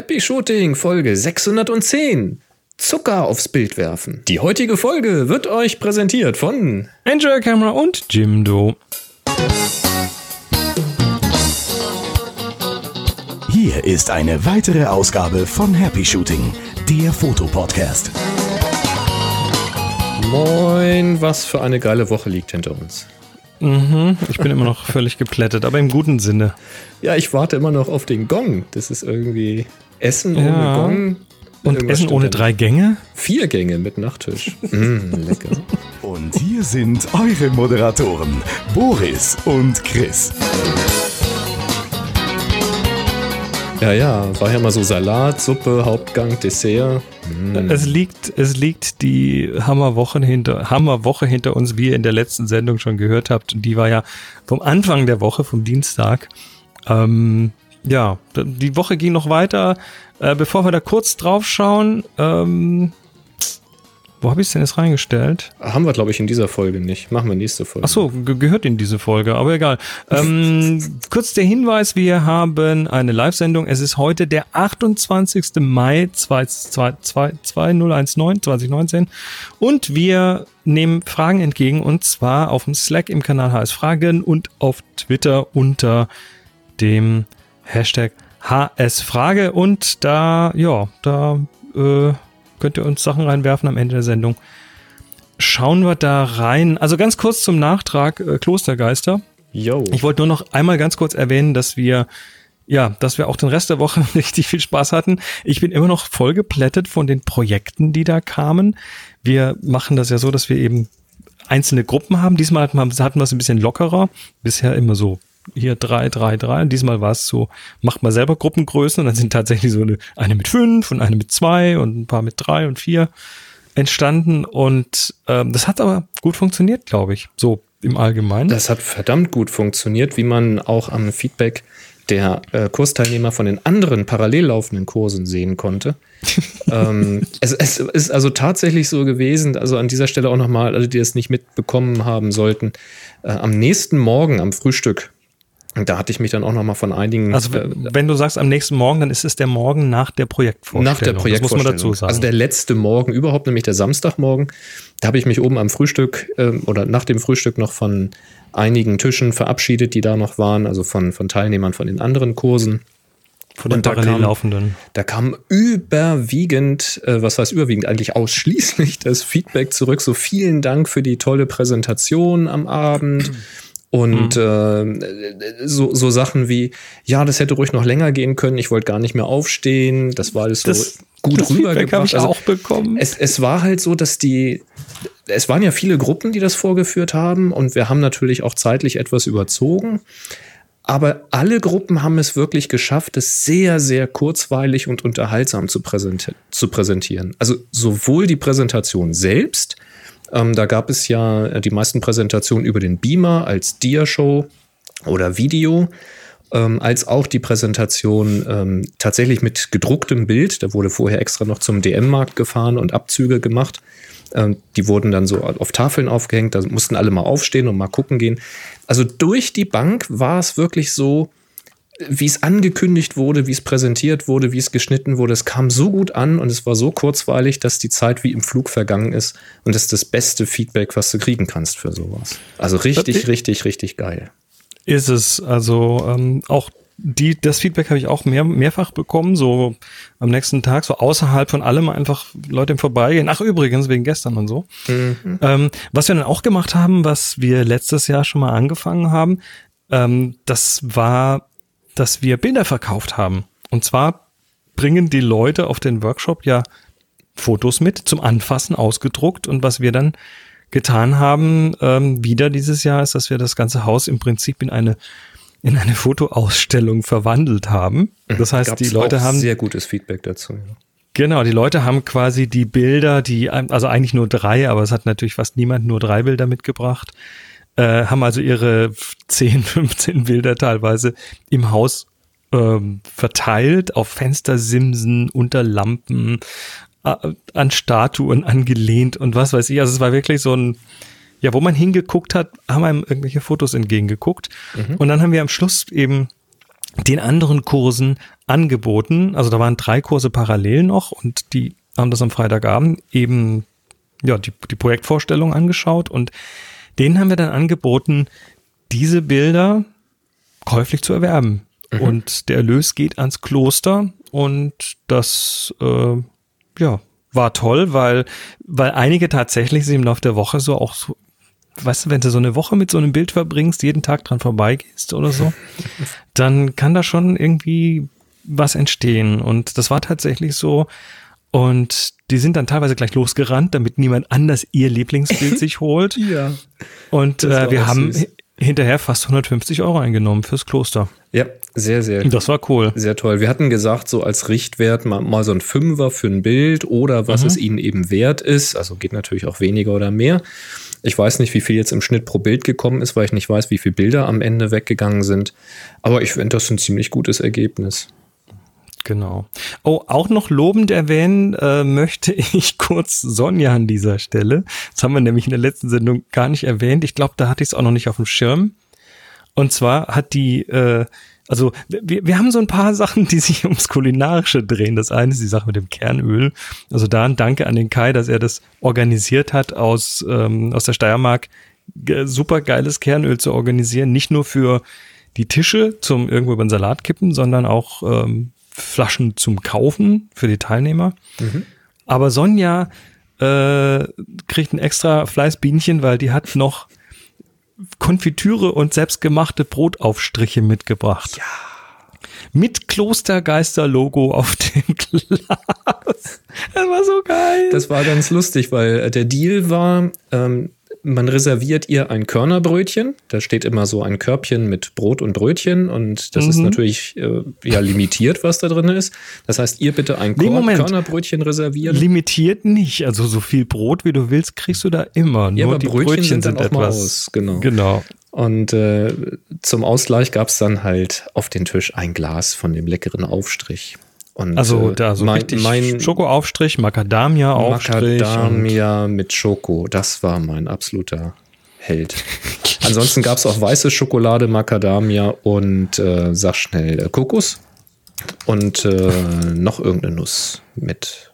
Happy Shooting Folge 610. Zucker aufs Bild werfen. Die heutige Folge wird euch präsentiert von Angel Camera und Jimdo. Hier ist eine weitere Ausgabe von Happy Shooting, der Fotopodcast. Moin, was für eine geile Woche liegt hinter uns. Mhm, ich bin immer noch völlig geplättet, aber im guten Sinne. Ja, ich warte immer noch auf den Gong. Das ist irgendwie Essen ohne Ja. Gong. Und Irgendwas Essen ohne drei Gänge? Vier Gänge mit Nachttisch. mm, lecker. Und hier sind eure Moderatoren, Boris und Chris. Ja, ja, war ja mal so Salat, Suppe, Hauptgang, Dessert. Mm. Es liegt, es liegt die Hammerwoche hinter, Hammerwoche hinter uns, wie ihr in der letzten Sendung schon gehört habt. Und die war ja vom Anfang der Woche, vom Dienstag. Ähm, ja, die Woche ging noch weiter. Äh, bevor wir da kurz drauf schauen, ähm, wo habe ich es denn jetzt reingestellt? Haben wir, glaube ich, in dieser Folge nicht. Machen wir nächste Folge. Ach so, ge gehört in diese Folge, aber egal. Ähm, kurz der Hinweis, wir haben eine Live-Sendung. Es ist heute der 28. Mai 2019, 2019 und wir nehmen Fragen entgegen und zwar auf dem Slack im Kanal HS Fragen und auf Twitter unter dem Hashtag HS Frage und da, ja, da äh, könnt ihr uns Sachen reinwerfen am Ende der Sendung schauen wir da rein. Also ganz kurz zum Nachtrag äh, Klostergeister. Yo. Ich wollte nur noch einmal ganz kurz erwähnen, dass wir ja, dass wir auch den Rest der Woche richtig viel Spaß hatten. Ich bin immer noch voll geplättet von den Projekten, die da kamen. Wir machen das ja so, dass wir eben einzelne Gruppen haben. Diesmal hatten wir es ein bisschen lockerer. Bisher immer so hier drei, drei, drei. Und diesmal war es so, macht mal selber Gruppengrößen und dann sind tatsächlich so eine, eine mit fünf und eine mit zwei und ein paar mit drei und vier entstanden. Und ähm, das hat aber gut funktioniert, glaube ich. So im Allgemeinen. Das hat verdammt gut funktioniert, wie man auch am Feedback der äh, Kursteilnehmer von den anderen parallel laufenden Kursen sehen konnte. ähm, es, es ist also tatsächlich so gewesen, also an dieser Stelle auch nochmal, alle, die es nicht mitbekommen haben sollten, äh, am nächsten Morgen am Frühstück, da hatte ich mich dann auch nochmal von einigen Also äh, wenn du sagst am nächsten Morgen, dann ist es der Morgen nach der Projektvorstellung. Nach der Das Projektvorstellung. muss man dazu sagen. Also der letzte Morgen überhaupt, nämlich der Samstagmorgen. Da habe ich mich oben am Frühstück ähm, oder nach dem Frühstück noch von einigen Tischen verabschiedet, die da noch waren, also von, von Teilnehmern von den anderen Kursen. von den und parallel laufenden. Da kam überwiegend, äh, was heißt überwiegend, eigentlich ausschließlich das Feedback zurück. So vielen Dank für die tolle Präsentation am Abend. Und Mhm. äh, so, so Sachen wie, ja, das hätte ruhig noch länger gehen können, ich wollte gar nicht mehr aufstehen, das war alles so Das- gut das rübergebracht. habe ich Also auch bekommen. es, es war halt so, dass die, es waren ja viele Gruppen, die das vorgeführt haben und wir haben natürlich auch zeitlich etwas überzogen. Aber alle Gruppen haben es wirklich geschafft, es sehr, sehr kurzweilig und unterhaltsam zu präsentieren. Also sowohl die Präsentation selbst, ähm, da gab es ja äh, die meisten Präsentationen über den Beamer als Dia-Show oder Video, ähm, als auch die Präsentation ähm, tatsächlich mit gedrucktem Bild. Da wurde vorher extra noch zum DM-Markt gefahren und Abzüge gemacht. Ähm, die wurden dann so auf Tafeln aufgehängt, da mussten alle mal aufstehen und mal gucken gehen. Also durch die Bank war es wirklich so, wie es angekündigt wurde, wie es präsentiert wurde, wie es geschnitten wurde. Es kam so gut an und es war so kurzweilig, dass die Zeit wie im Flug vergangen ist. Und das ist das beste Feedback, was du kriegen kannst für sowas. Also richtig, Das- richtig, richtig geil. Ist es. Also ähm, auch die, das Feedback habe ich auch mehr, mehrfach bekommen, so am nächsten Tag, so außerhalb von allem einfach Leute im Vorbeigehen. Ach, übrigens, wegen gestern und so. Ähm, was wir dann auch gemacht haben, was wir letztes Jahr schon mal angefangen haben, ähm, das war, dass wir Bilder verkauft haben. Und zwar bringen die Leute auf den Workshop ja Fotos mit zum Anfassen ausgedruckt und was wir dann getan haben ähm, wieder dieses Jahr ist, dass wir das ganze Haus im Prinzip in eine in eine Fotoausstellung verwandelt haben. Das heißt, die Gab's Leute auch haben sehr gutes Feedback dazu. Ja. Genau, die Leute haben quasi die Bilder, die, also eigentlich nur drei, aber es hat natürlich fast niemand nur drei Bilder mitgebracht, äh, haben also ihre 10, 15 Bilder teilweise im Haus ähm, verteilt, auf Fenstersimsen, unter Lampen, äh, an Statuen angelehnt und was weiß ich. Also es war wirklich so ein, ja, wo man hingeguckt hat, haben einem irgendwelche Fotos entgegengeguckt. Und dann haben wir am Schluss eben den anderen Kursen angeboten. Also da waren drei Kurse parallel noch und die haben das am Freitagabend eben ja die, die Projektvorstellung angeschaut und denen haben wir dann angeboten, diese Bilder käuflich zu erwerben. Mhm. Und der Erlös geht ans Kloster und das äh, ja war toll, weil weil einige tatsächlich sich im Laufe der Woche so auch so weißt du, wenn du so eine Woche mit so einem Bild verbringst, jeden Tag dran vorbeigehst oder so, dann kann da schon irgendwie was entstehen. Und das war tatsächlich so. Und die sind dann teilweise gleich losgerannt, damit niemand anders ihr Lieblingsbild sich holt. Ja. Und äh, wir haben süß. hinterher fast 150 Euro eingenommen fürs Kloster. Ja, sehr, sehr. Das war cool. Sehr toll. Wir hatten gesagt, so als Richtwert mal, mal so ein Fünfer für ein Bild oder was mhm. es ihnen eben wert ist. Also geht natürlich auch weniger oder mehr. Ich weiß nicht, wie viel jetzt im Schnitt pro Bild gekommen ist, weil ich nicht weiß, wie viele Bilder am Ende weggegangen sind. Aber ich finde das ein ziemlich gutes Ergebnis. Genau. Oh, auch noch lobend erwähnen äh, möchte ich kurz Sonja an dieser Stelle. Das haben wir nämlich in der letzten Sendung gar nicht erwähnt. Ich glaube, da hatte ich es auch noch nicht auf dem Schirm. Und zwar hat die, äh, also wir, wir haben so ein paar Sachen, die sich ums Kulinarische drehen. Das eine ist die Sache mit dem Kernöl. Also da ein Danke an den Kai, dass er das organisiert hat aus, ähm, aus der Steiermark. Super geiles Kernöl zu organisieren. Nicht nur für die Tische zum irgendwo über den Salat kippen, sondern auch ähm, Flaschen zum Kaufen für die Teilnehmer. Mhm. Aber Sonja äh, kriegt ein extra Fleißbienchen, weil die hat noch Konfitüre und selbstgemachte Brotaufstriche mitgebracht. Ja. Mit Klostergeister-Logo auf dem Glas. Das war so geil. Das war ganz lustig, weil der Deal war, ähm, man reserviert ihr ein Körnerbrötchen. Da steht immer so ein Körbchen mit Brot und Brötchen und das mhm. ist natürlich äh, ja limitiert, was da drin ist. Das heißt, ihr bitte ein nee, Moment. Körnerbrötchen reservieren. Limitiert nicht. Also so viel Brot wie du willst, kriegst du da immer. Ja, Nur die Brötchen, Brötchen sind, sind etwas. Aus. Genau. genau. Und äh, zum Ausgleich gab es dann halt auf den Tisch ein Glas von dem leckeren Aufstrich. Und, also äh, da so mein, mein Schokoaufstrich, Macadamia-Aufstrich. Macadamia mit Schoko, das war mein absoluter Held. Ansonsten gab es auch weiße Schokolade, Macadamia und äh, sag schnell äh, Kokos und äh, noch irgendeine Nuss mit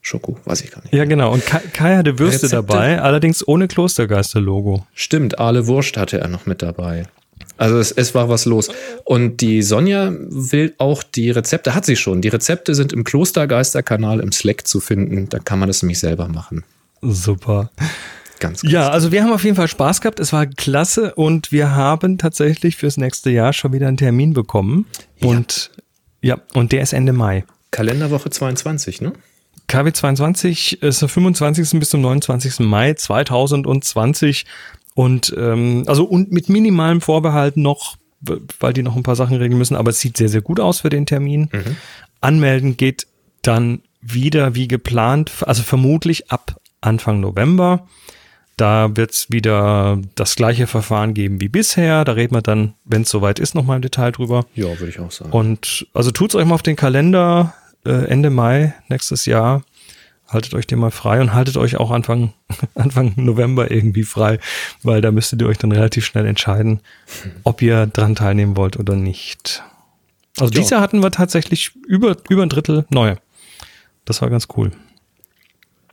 Schoko, weiß ich gar nicht. Ja, genau. Und Kai, Kai hatte Würste Rezepte. dabei, allerdings ohne Klostergeister-Logo. Stimmt, Aale Wurst hatte er noch mit dabei. Also es, es war was los. Und die Sonja will auch die Rezepte, hat sie schon. Die Rezepte sind im Klostergeisterkanal im Slack zu finden. Da kann man das nämlich selber machen. Super. Ganz, ganz ja, also wir haben auf jeden Fall Spaß gehabt. Es war klasse und wir haben tatsächlich fürs nächste Jahr schon wieder einen Termin bekommen. Ja. Und ja, und der ist Ende Mai. Kalenderwoche 22, ne? KW 22 ist der 25. bis zum 29. Mai 2020. Und ähm, also und mit minimalem Vorbehalt noch, weil die noch ein paar Sachen regeln müssen, aber es sieht sehr, sehr gut aus für den Termin. Mhm. Anmelden geht dann wieder wie geplant, also vermutlich ab Anfang November. Da wird es wieder das gleiche Verfahren geben wie bisher. Da reden wir dann, wenn es soweit ist, nochmal im Detail drüber. Ja, würde ich auch sagen. Und also tut's euch mal auf den Kalender äh, Ende Mai nächstes Jahr haltet euch den mal frei und haltet euch auch Anfang, Anfang November irgendwie frei, weil da müsstet ihr euch dann relativ schnell entscheiden, ob ihr dran teilnehmen wollt oder nicht. Also ja. dieses Jahr hatten wir tatsächlich über, über ein Drittel neue. Das war ganz cool.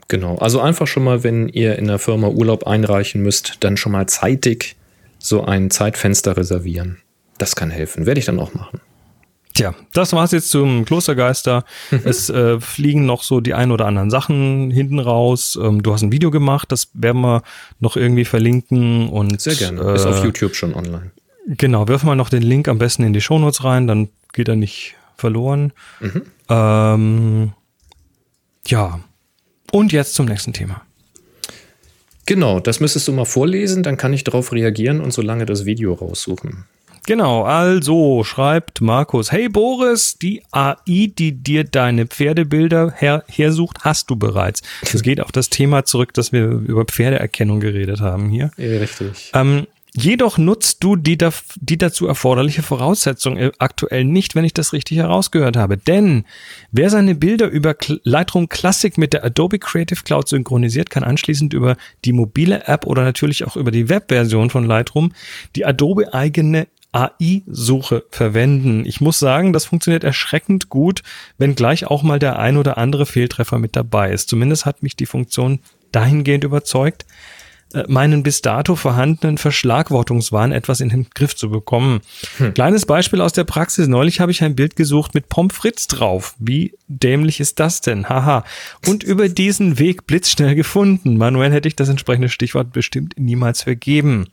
Genau, also einfach schon mal, wenn ihr in der Firma Urlaub einreichen müsst, dann schon mal zeitig so ein Zeitfenster reservieren. Das kann helfen. Werde ich dann auch machen. Tja, das war's jetzt zum Klostergeister. Mhm. es äh, fliegen noch so die ein oder anderen Sachen hinten raus. Ähm, du hast ein Video gemacht, das werden wir noch irgendwie verlinken und sehr gerne. Äh, Ist auf YouTube schon online. Genau, wirf mal noch den Link am besten in die Shownotes rein, dann geht er nicht verloren. Mhm. Ähm, ja. Und jetzt zum nächsten Thema. Genau, das müsstest du mal vorlesen, dann kann ich darauf reagieren und so lange das Video raussuchen. Genau, also schreibt Markus, hey Boris, die AI, die dir deine Pferdebilder her hersucht, hast du bereits. Es geht auf das Thema zurück, dass wir über Pferdeerkennung geredet haben hier. Ja, richtig. Ähm, Jedoch nutzt du die, die dazu erforderliche Voraussetzung äh, aktuell nicht, wenn ich das richtig herausgehört habe. Denn wer seine Bilder über Lightroom Classic mit der Adobe Creative Cloud synchronisiert, kann anschließend über die mobile App oder natürlich auch über die Webversion von Lightroom die Adobe eigene AI-Suche verwenden. Ich muss sagen, das funktioniert erschreckend gut, wenn gleich auch mal der ein oder andere Fehltreffer mit dabei ist. Zumindest hat mich die Funktion dahingehend überzeugt, äh, meinen bis dato vorhandenen Verschlagwortungswahn etwas in den Griff zu bekommen. Hm. Kleines Beispiel aus der Praxis. Neulich habe ich ein Bild gesucht mit Pommes drauf. Wie dämlich ist das denn? Haha. Und über diesen Weg blitzschnell gefunden. Manuell hätte ich das entsprechende Stichwort bestimmt niemals vergeben.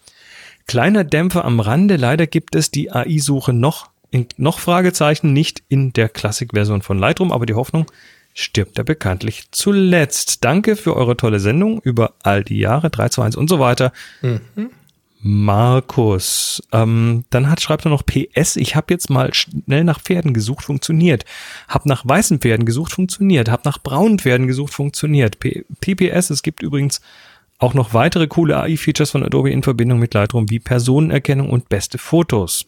Kleiner Dämpfer am Rande. Leider gibt es die AI-Suche noch in, noch Fragezeichen nicht in der Classic-Version von Lightroom, aber die Hoffnung stirbt er bekanntlich zuletzt. Danke für eure tolle Sendung über all die Jahre, 3, 2, 1 und so weiter. Mhm. Markus, ähm, dann hat, schreibt er noch PS, ich habe jetzt mal schnell nach Pferden gesucht, funktioniert. Hab nach weißen Pferden gesucht, funktioniert. Hab nach braunen Pferden gesucht, funktioniert. P PPS, es gibt übrigens auch noch weitere coole AI-Features von Adobe in Verbindung mit Lightroom wie Personenerkennung und beste Fotos.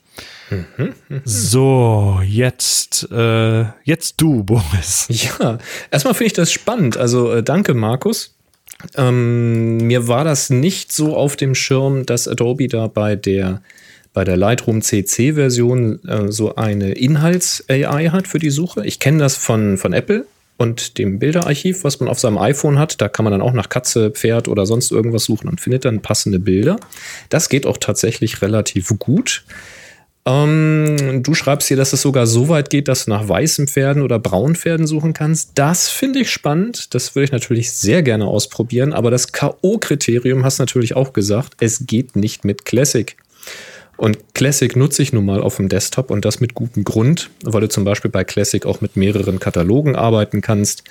Mhm, mh. So, jetzt, äh, jetzt du, Boris. Ja, erstmal finde ich das spannend. Also äh, danke, Markus. Ähm, mir war das nicht so auf dem Schirm, dass Adobe da bei der bei der Lightroom CC-Version äh, so eine Inhalts-AI hat für die Suche. Ich kenne das von, von Apple und dem Bilderarchiv, was man auf seinem iPhone hat. Da kann man dann auch nach Katze, Pferd oder sonst irgendwas suchen und findet dann passende Bilder. Das geht auch tatsächlich relativ gut. Ähm, du schreibst hier, dass es sogar so weit geht, dass du nach weißen Pferden oder braunen Pferden suchen kannst. Das finde ich spannend. Das würde ich natürlich sehr gerne ausprobieren. Aber das K.O.-Kriterium hast du natürlich auch gesagt. Es geht nicht mit Classic. Und Classic nutze ich nun mal auf dem Desktop und das mit gutem Grund, weil du zum Beispiel bei Classic auch mit mehreren Katalogen arbeiten kannst,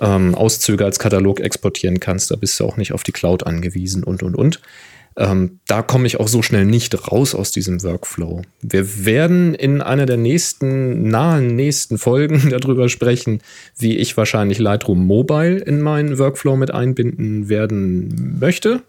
ähm, Auszüge als Katalog exportieren kannst, da bist du auch nicht auf die Cloud angewiesen und und und. Ähm, da komme ich auch so schnell nicht raus aus diesem Workflow. Wir werden in einer der nächsten, nahen nächsten Folgen darüber sprechen, wie ich wahrscheinlich Lightroom Mobile in meinen Workflow mit einbinden werden möchte.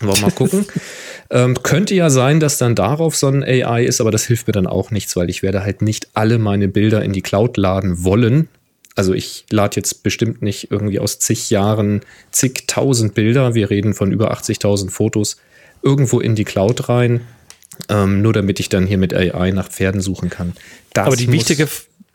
Wollen wir mal gucken. ähm, könnte ja sein, dass dann darauf so ein AI ist, aber das hilft mir dann auch nichts, weil ich werde halt nicht alle meine Bilder in die Cloud laden wollen. Also ich lade jetzt bestimmt nicht irgendwie aus zig Jahren zigtausend Bilder, wir reden von über 80.000 Fotos, irgendwo in die Cloud rein, ähm, nur damit ich dann hier mit AI nach Pferden suchen kann. Das aber die wichtige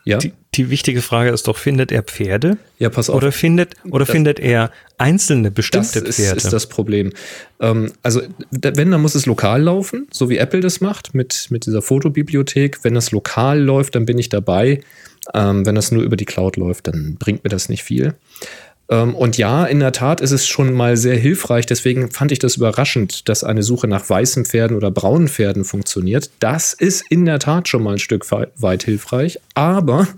ja? Die, die, wichtige Frage ist doch, findet er Pferde? Ja, pass auf. Oder findet, oder das, findet er einzelne bestimmte das Pferde? Das ist das Problem. Ähm, also, wenn, dann muss es lokal laufen, so wie Apple das macht mit, mit dieser Fotobibliothek. Wenn das lokal läuft, dann bin ich dabei. Ähm, wenn das nur über die Cloud läuft, dann bringt mir das nicht viel. Ähm, und ja, in der Tat ist es schon mal sehr hilfreich. Deswegen fand ich das überraschend, dass eine Suche nach weißen Pferden oder braunen Pferden funktioniert. Das ist in der Tat schon mal ein Stück weit hilfreich. Aber,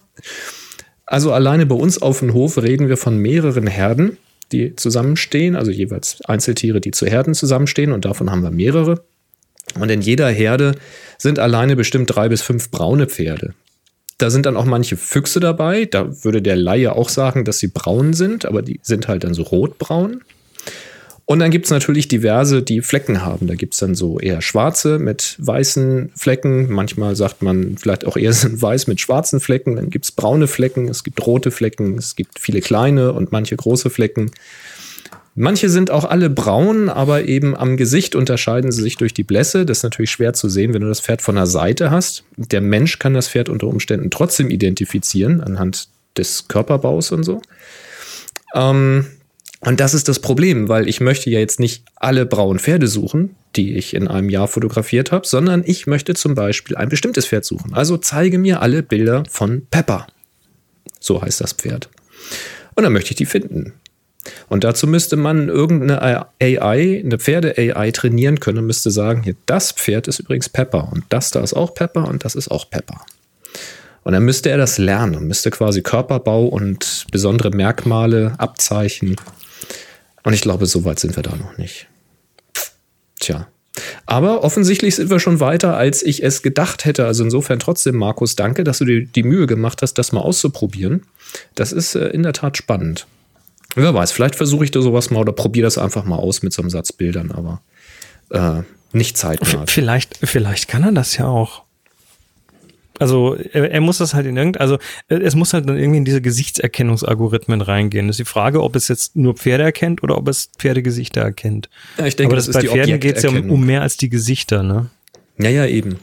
also alleine bei uns auf dem Hof reden wir von mehreren Herden, die zusammenstehen, also jeweils Einzeltiere, die zu Herden zusammenstehen. Und davon haben wir mehrere. Und in jeder Herde sind alleine bestimmt drei bis fünf braune Pferde. Da sind dann auch manche Füchse dabei. Da würde der Laie auch sagen, dass sie braun sind, aber die sind halt dann so rotbraun. Und dann gibt es natürlich diverse, die Flecken haben. Da gibt es dann so eher schwarze mit weißen Flecken. Manchmal sagt man vielleicht auch eher sind weiß mit schwarzen Flecken. Dann gibt es braune Flecken, es gibt rote Flecken, es gibt viele kleine und manche große Flecken. Manche sind auch alle braun, aber eben am Gesicht unterscheiden sie sich durch die Blässe. Das ist natürlich schwer zu sehen, wenn du das Pferd von der Seite hast. Der Mensch kann das Pferd unter Umständen trotzdem identifizieren, anhand des Körperbaus und so. Ähm, und das ist das Problem, weil ich möchte ja jetzt nicht alle braunen Pferde suchen, die ich in einem Jahr fotografiert habe, sondern ich möchte zum Beispiel ein bestimmtes Pferd suchen. Also zeige mir alle Bilder von Pepper. So heißt das Pferd. Und dann möchte ich die finden. Und dazu müsste man irgendeine AI, eine Pferde-AI trainieren können und müsste sagen, hier, das Pferd ist übrigens Pepper und das da ist auch Pepper und das ist auch Pepper. Und dann müsste er das lernen und müsste quasi Körperbau und besondere Merkmale, Abzeichen. Und ich glaube, so weit sind wir da noch nicht. Tja. Aber offensichtlich sind wir schon weiter, als ich es gedacht hätte. Also insofern trotzdem, Markus, danke, dass du dir die Mühe gemacht hast, das mal auszuprobieren. Das ist äh, in der Tat spannend. Wer weiß, vielleicht versuche ich da sowas mal oder probiere das einfach mal aus mit so einem Satz Bildern, aber äh, nicht zeitnah. Vielleicht, vielleicht kann er das ja auch. Also er, er, muss das halt in irgendein, also es muss halt dann irgendwie in diese Gesichtserkennungsalgorithmen reingehen. Das ist die Frage, ob es jetzt nur Pferde erkennt oder ob es Pferdegesichter erkennt. Ja, ich denke, Aber das, das bei Pferden geht es ja um, um, mehr als die Gesichter, ne? Ja, ja, eben.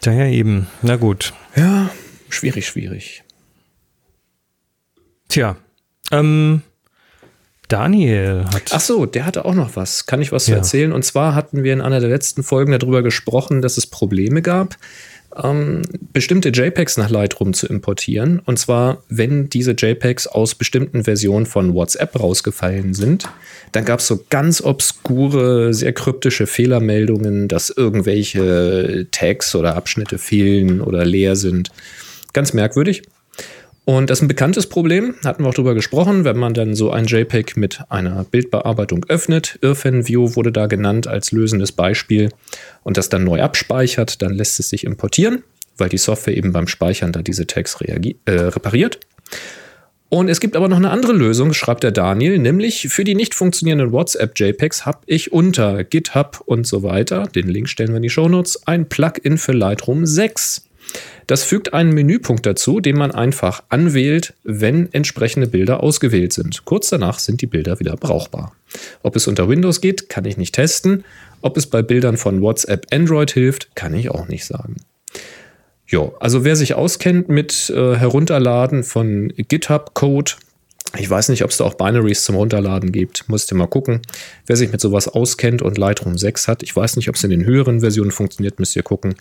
da ja eben. Na gut. Ja, schwierig, schwierig. Tja, ähm, Daniel hat. Ach so, der hatte auch noch was. Kann ich was zu Ja. erzählen? Und zwar hatten wir in einer der letzten Folgen darüber gesprochen, dass es Probleme gab, ähm, bestimmte JPEGs nach Lightroom zu importieren. Und zwar, wenn diese JPEGs aus bestimmten Versionen von WhatsApp rausgefallen sind, dann gab es so ganz obskure, sehr kryptische Fehlermeldungen, dass irgendwelche Tags oder Abschnitte fehlen oder leer sind. Ganz merkwürdig. Und das ist ein bekanntes Problem, hatten wir auch drüber gesprochen, wenn man dann so ein JPEG mit einer Bildbearbeitung öffnet. IrfanView wurde da genannt als lösendes Beispiel und das dann neu abspeichert, dann lässt es sich importieren, weil die Software eben beim Speichern da diese Tags äh, repariert. Und es gibt aber noch eine andere Lösung, schreibt der Daniel, nämlich für die nicht funktionierenden WhatsApp-JPEGs habe ich unter GitHub und so weiter, den Link stellen wir in die Shownotes, ein Plugin für Lightroom 6. Das fügt einen Menüpunkt dazu, den man einfach anwählt, wenn entsprechende Bilder ausgewählt sind. Kurz danach sind die Bilder wieder brauchbar. Ob es unter Windows geht, kann ich nicht testen. Ob es bei Bildern von WhatsApp Android hilft, kann ich auch nicht sagen. Jo, also wer sich auskennt mit äh, Herunterladen von GitHub-Code, ich weiß nicht, ob es da auch Binaries zum Runterladen gibt, musst ihr mal gucken. Wer sich mit sowas auskennt und Lightroom 6 hat, ich weiß nicht, ob es in den höheren Versionen funktioniert, müsst ihr gucken.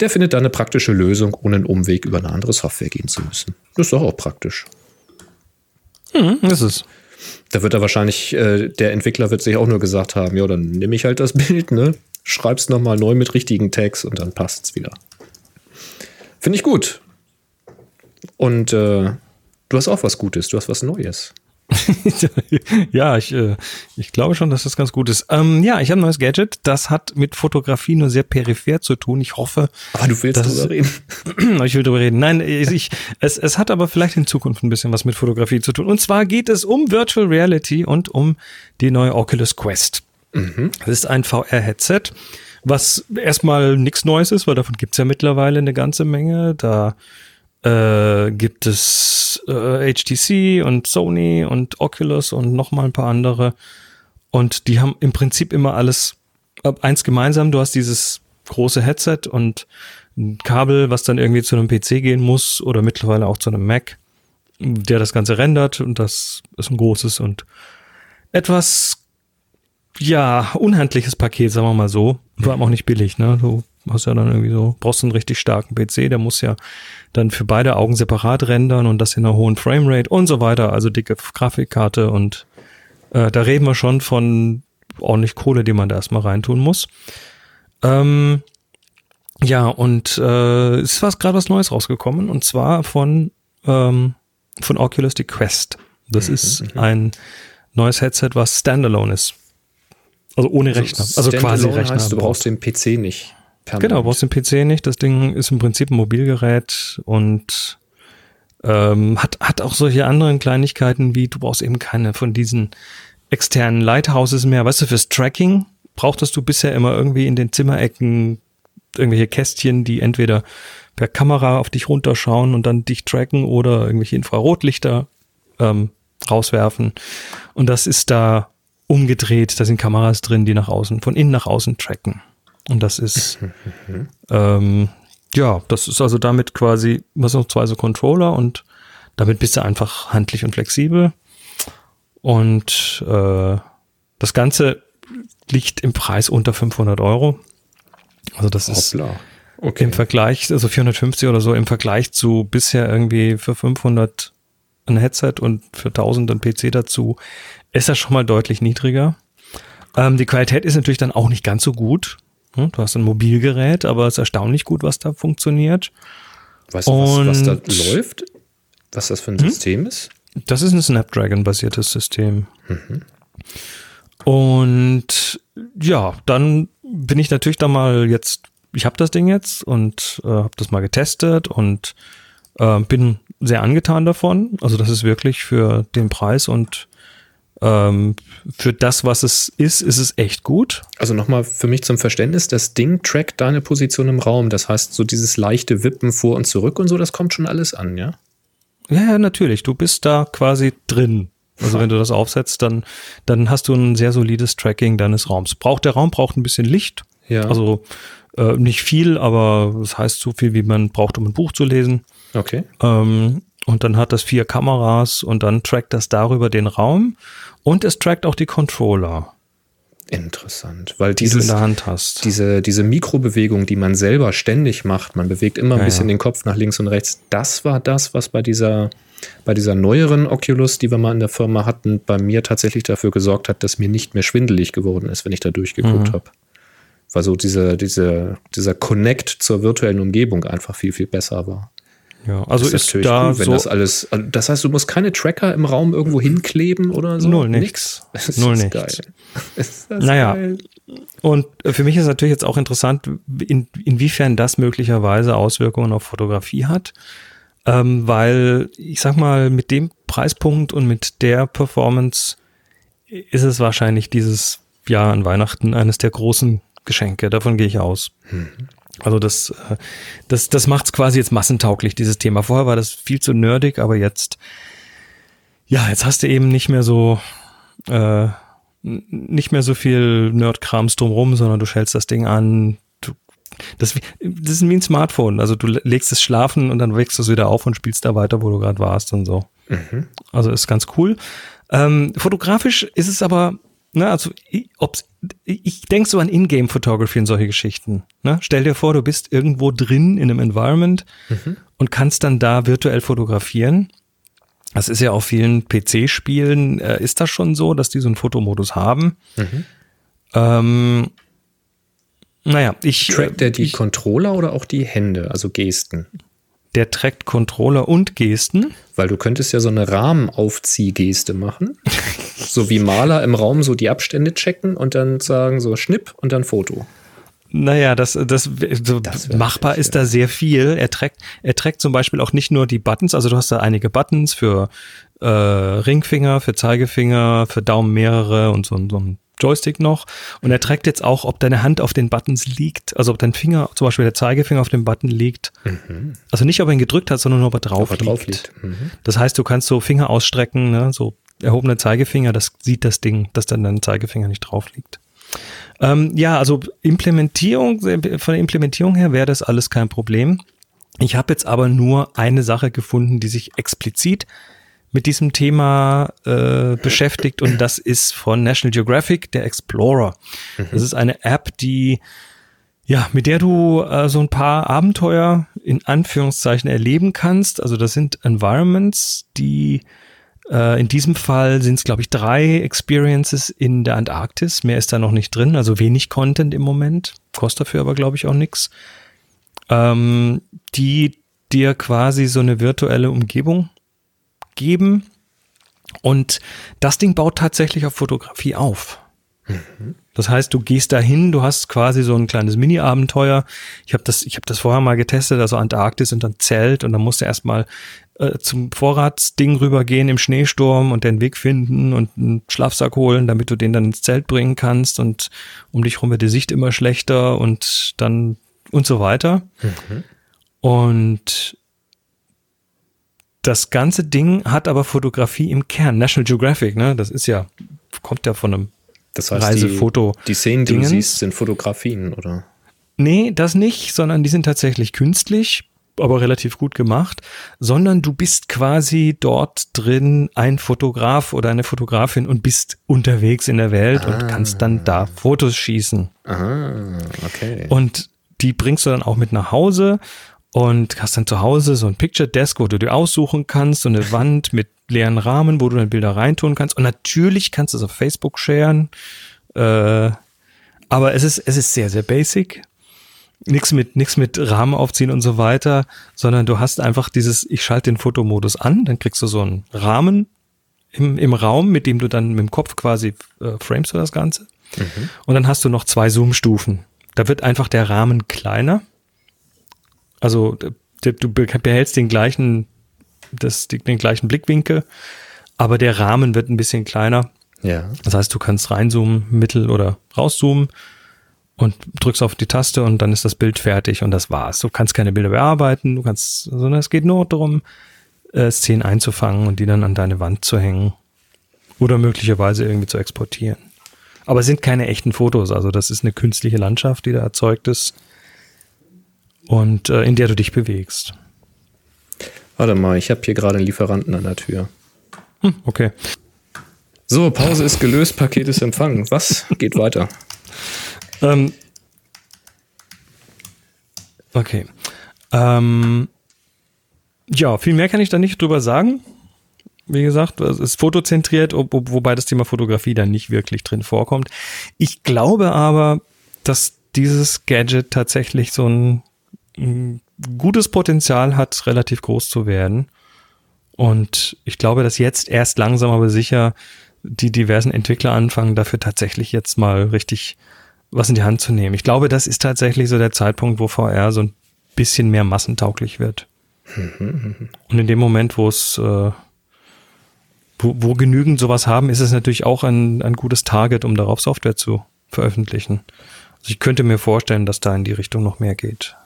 Der findet da eine praktische Lösung, ohne einen Umweg über eine andere Software gehen zu müssen. Das ist doch auch praktisch. Hm, das ist. Da wird er wahrscheinlich, äh, der Entwickler wird sich auch nur gesagt haben, ja, dann nehme ich halt das Bild, ne? Schreib's nochmal neu mit richtigen Tags und dann passt's wieder. Finde ich gut. Und äh, du hast auch was Gutes, du hast was Neues. ja, ich, äh, ich glaube schon, dass das ganz gut ist. Ähm, ja, ich habe ein neues Gadget. Das hat mit Fotografie nur sehr peripher zu tun. Ich hoffe, Aber du willst Das drüber reden. ich will darüber reden. Nein, ich, es, es hat aber vielleicht in Zukunft ein bisschen was mit Fotografie zu tun. Und zwar geht es um Virtual Reality und um die neue Oculus Quest. Das ist ein VR-Headset, was erstmal nichts Neues ist, weil davon gibt's ja mittlerweile eine ganze Menge. Da äh, gibt es äh, HTC und Sony und Oculus und noch mal ein paar andere. Und die haben im Prinzip immer alles äh, eins gemeinsam. Du hast dieses große Headset und ein Kabel, was dann irgendwie zu einem PC gehen muss oder mittlerweile auch zu einem Mac, der das Ganze rendert. Und das ist ein großes und etwas ja, unhandliches Paket, sagen wir mal so. Vor allem auch nicht billig, ne? Du hast ja dann irgendwie so, brauchst einen richtig starken PC, der muss ja dann für beide Augen separat rendern und das in einer hohen Framerate und so weiter, also dicke Grafikkarte und äh, da reden wir schon von ordentlich Kohle, die man da erstmal reintun muss. Ähm, ja, und äh, es ist was gerade was Neues rausgekommen und zwar von, ähm, von Oculus die Quest. Das ist ein neues Headset, was standalone ist. Also ohne Rechner. Also quasi Standalone Rechner. Heißt, du brauchst den PC nicht. Permanent. Genau, du brauchst den PC nicht. Das Ding ist im Prinzip ein Mobilgerät und ähm, hat, hat auch solche anderen Kleinigkeiten wie, du brauchst eben keine von diesen externen Lighthouses mehr. Weißt du, fürs Tracking brauchtest du bisher immer irgendwie in den Zimmerecken irgendwelche Kästchen, die entweder per Kamera auf dich runterschauen und dann dich tracken oder irgendwelche Infrarotlichter ähm, rauswerfen. Und das ist da umgedreht. Da sind Kameras drin, die nach außen, von innen nach außen tracken. Und das ist, ähm, ja, das ist also damit quasi, was noch zwei so Controller und damit bist du einfach handlich und flexibel. Und äh, das Ganze liegt im Preis unter 500 Euro. Also das ist Hoppla. Okay. im Vergleich, also 450 oder so, im Vergleich zu bisher irgendwie für 500 ein Headset und für 1000 ein PC dazu, ist das schon mal deutlich niedriger. Ähm, die Qualität ist natürlich dann auch nicht ganz so gut. Hm, Du hast ein Mobilgerät, aber es ist erstaunlich gut, was da funktioniert. Weißt du, was, was da läuft? Was das für ein Hm? System ist? Das ist ein Snapdragon-basiertes System. Und ja, dann bin ich natürlich da mal jetzt, ich habe das Ding jetzt und äh, habe das mal getestet und äh, bin sehr angetan davon. Also das ist wirklich für den Preis und ähm, für das, was es ist, ist es echt gut. Also nochmal für mich zum Verständnis, das Ding trackt deine Position im Raum. Das heißt, so dieses leichte Wippen vor und zurück und so, das kommt schon alles an, ja? Ja, ja, natürlich. Du bist da quasi drin. Also wenn du das aufsetzt, dann, dann hast du ein sehr solides Tracking deines Raums. Braucht der Raum braucht ein bisschen Licht. Ja. Also Äh, nicht viel, aber das heißt so viel, wie man braucht, um ein Buch zu lesen. Okay. Ähm, und dann hat das vier Kameras und dann trackt das darüber den Raum und es trackt auch die Controller. Interessant, weil die dieses, der Hand hast. diese, diese Mikrobewegung, die man selber ständig macht, man bewegt immer ein Ja, bisschen ja. den Kopf nach links und rechts, das war das, was bei dieser, bei dieser neueren Oculus, die wir mal in der Firma hatten, bei mir tatsächlich dafür gesorgt hat, dass mir nicht mehr schwindelig geworden ist, wenn ich da durchgeguckt Mhm. habe. Weil so diese, diese, dieser Connect zur virtuellen Umgebung einfach viel, viel besser war. Ja, also Das ist, natürlich da cool, wenn so das alles. also Das heißt, du musst keine Tracker im Raum irgendwo hinkleben oder so. Null nichts. Das Null ist nichts. geil. Ist das Naja. geil. Und äh, für mich ist natürlich jetzt auch interessant, in, inwiefern das möglicherweise Auswirkungen auf Fotografie hat. Ähm, weil ich sag mal, mit dem Preispunkt und mit der Performance ist es wahrscheinlich dieses Jahr an Weihnachten eines der großen Geschenke. Davon gehe ich aus. Also das, äh, das, das macht es quasi jetzt massentauglich, dieses Thema. Vorher war das viel zu nerdig, aber jetzt, ja, jetzt hast du eben nicht mehr so, äh, nicht mehr so viel Nerdkrams drumrum, sondern du schältst das Ding an. Du, das, das ist wie ein Smartphone. Also du legst es schlafen und dann wächst du es wieder auf und spielst da weiter, wo du gerade warst und so. Also ist ganz cool. Ähm, fotografisch ist es aber, ne, also ich, ich denke so an Ingame Photography und solche Geschichten. Ne? Stell dir vor, du bist irgendwo drin in einem Environment und kannst dann da virtuell fotografieren. Das ist ja auf vielen PC-Spielen, äh, ist das schon so, dass die so einen Fotomodus haben. Ähm, naja, ich. Trackt der die ich, Controller oder auch die Hände, also Gesten? Der trackt Controller und Gesten. Weil du könntest ja so eine Rahmenaufziehgeste machen. so wie Maler im Raum so die Abstände checken und dann sagen so Schnipp und dann Foto. Naja, das, das, so Das machbar ist da sehr viel. Er trackt, er trackt zum Beispiel auch nicht nur die Buttons, also du hast da einige Buttons für äh, Ringfinger, für Zeigefinger, für Daumen mehrere und so, so ein Joystick noch. Und er trackt jetzt auch, ob deine Hand auf den Buttons liegt, also ob dein Finger, zum Beispiel der Zeigefinger auf dem Button liegt. Also nicht, ob er ihn gedrückt hat, sondern nur, ob er drauf, Mhm. Ob er drauf liegt. liegt. Mhm. Das heißt, du kannst so Finger ausstrecken, ne, so erhobene Zeigefinger, das sieht das Ding, dass dann dein Zeigefinger nicht drauf liegt. Ähm, ja, also Implementierung, von der Implementierung her wäre das alles kein Problem. Ich habe jetzt aber nur eine Sache gefunden, die sich explizit mit diesem Thema äh, beschäftigt und das ist von National Geographic, der Explorer. Das ist eine App, die ja, mit der du äh, so ein paar Abenteuer in Anführungszeichen erleben kannst. Also das sind Environments, die äh, in diesem Fall sind es, glaube ich, drei Experiences in der Antarktis. Mehr ist da noch nicht drin, also wenig Content im Moment. Kostet dafür aber, glaube ich, auch nichts. Ähm, die dir quasi so eine virtuelle Umgebung geben. Und das Ding baut tatsächlich auf Fotografie auf. Das heißt, du gehst dahin, du hast quasi so ein kleines Mini-Abenteuer. Ich habe das, ich habe das vorher mal getestet, also Antarktis und dann Zelt und dann musst du erstmal äh, zum Vorratsding rübergehen im Schneesturm und den Weg finden und einen Schlafsack holen, damit du den dann ins Zelt bringen kannst und um dich rum wird die Sicht immer schlechter und dann und so weiter. Und das ganze Ding hat aber Fotografie im Kern. National Geographic, ne? Das ist ja, kommt ja von einem Das heißt, Reisefoto- die, die Szenen, die du siehst, sind Fotografien, oder? Nee, das nicht, sondern die sind tatsächlich künstlich, aber relativ gut gemacht, sondern du bist quasi dort drin ein Fotograf oder eine Fotografin und bist unterwegs in der Welt und kannst dann da Fotos schießen. Ah, okay. Und die bringst du dann auch mit nach Hause und hast dann zu Hause so ein Picture Desk, wo du dir aussuchen kannst, so eine Wand mit leeren Rahmen, wo du dann Bilder reintun kannst. Und natürlich kannst du es auf Facebook sharen. Äh, aber es ist, es ist sehr, sehr basic. Nix mit, nix mit Rahmen aufziehen und so weiter, sondern du hast einfach dieses, ich schalte den Fotomodus an, dann kriegst du so einen Rahmen im, im Raum, mit dem du dann mit dem Kopf quasi äh, framest du das Ganze. Und dann hast du noch zwei Zoom-Stufen. Da wird einfach der Rahmen kleiner. Also du be- behältst den gleichen, das, den gleichen Blickwinkel, aber der Rahmen wird ein bisschen kleiner. ja. Das heißt, du kannst reinzoomen, mittel oder rauszoomen und drückst auf die Taste und dann ist das Bild fertig und das war's. Du kannst keine Bilder bearbeiten, du kannst, sondern es geht nur darum, äh, Szenen einzufangen und die dann an deine Wand zu hängen oder möglicherweise irgendwie zu exportieren. Aber es sind keine echten Fotos, also das ist eine künstliche Landschaft, die da erzeugt ist. Und äh, in der du dich bewegst. Warte mal, ich habe hier gerade einen Lieferanten an der Tür. Hm, okay. So, Pause ist gelöst, Paket ist empfangen. Was geht weiter? Ähm, okay. Ähm, ja, viel mehr kann ich da nicht drüber sagen. Wie gesagt, es ist fotozentriert, wobei das Thema Fotografie da nicht wirklich drin vorkommt. Ich glaube aber, dass dieses Gadget tatsächlich so ein, ein gutes Potenzial hat, relativ groß zu werden. Und ich glaube, dass jetzt erst langsam aber sicher die diversen Entwickler anfangen, dafür tatsächlich jetzt mal richtig was in die Hand zu nehmen. Ich glaube, das ist tatsächlich so der Zeitpunkt, wo VR so ein bisschen mehr massentauglich wird. Und in dem Moment, wo es, äh, wo, wo genügend sowas haben, ist es natürlich auch ein, ein gutes Target, um darauf Software zu veröffentlichen. Also ich könnte mir vorstellen, dass da in die Richtung noch mehr geht.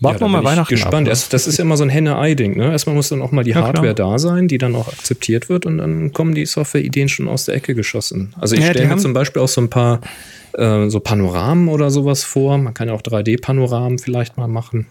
Warten ja, wir mal Weihnachten gespannt. Ab, ne? Das ist immer so ein Henne-Ei-Ding. Ne? Erstmal muss dann auch mal die ja, Hardware klar. da sein, die dann auch akzeptiert wird und dann kommen die Software-Ideen schon aus der Ecke geschossen. Also ich ja, stelle mir zum Beispiel auch so ein paar äh, so Panoramen oder sowas vor. Man kann ja auch 3D-Panoramen vielleicht mal machen.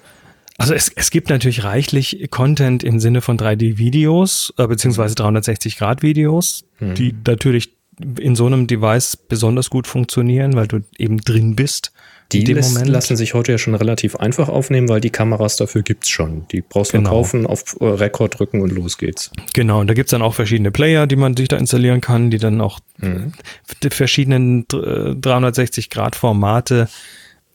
Also es, es gibt natürlich reichlich Content im Sinne von 3D-Videos, äh, beziehungsweise 360-Grad-Videos, hm. die natürlich in so einem Device besonders gut funktionieren, weil du eben drin bist. Die lässt, lassen sich heute ja schon relativ einfach aufnehmen, weil die Kameras dafür gibt's schon. Die brauchst du genau. kaufen, auf äh, Rekord drücken und los geht's. Genau, und da gibt's dann auch verschiedene Player, die man sich da installieren kann, die dann auch mhm. die verschiedenen 360-Grad-Formate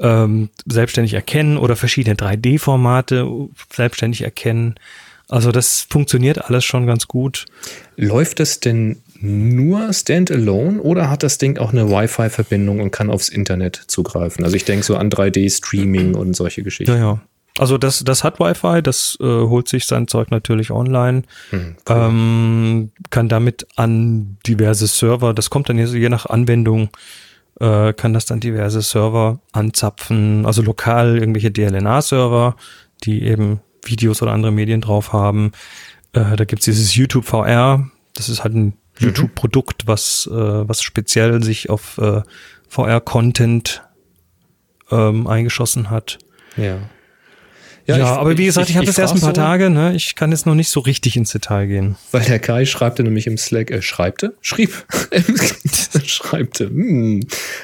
ähm, selbstständig erkennen oder verschiedene 3D-Formate selbstständig erkennen. Also das funktioniert alles schon ganz gut. Läuft es denn nur Standalone oder hat das Ding auch eine Wi-Fi-Verbindung und kann aufs Internet zugreifen? Also ich denke so an 3D-Streaming und solche Geschichten. Ja, ja. Also das, das hat Wi-Fi, das äh, holt sich sein Zeug natürlich online, hm, cool. ähm, kann damit an diverse Server, das kommt dann je nach Anwendung, äh, kann das dann diverse Server anzapfen, also lokal irgendwelche DLNA-Server, die eben Videos oder andere Medien drauf haben. Äh, da gibt's dieses YouTube VR, das ist halt ein Mhm. YouTube-Produkt, was, äh, was speziell sich auf äh, VR-Content ähm, eingeschossen hat. Ja. Ja, ja ich, aber wie gesagt, ich, ich habe das erst ein paar so, Tage, ne? Ich kann jetzt noch nicht so richtig ins Detail gehen. Weil der Kai schreibte nämlich im Slack, äh, schreibte? Schrieb. schreibte. Hm,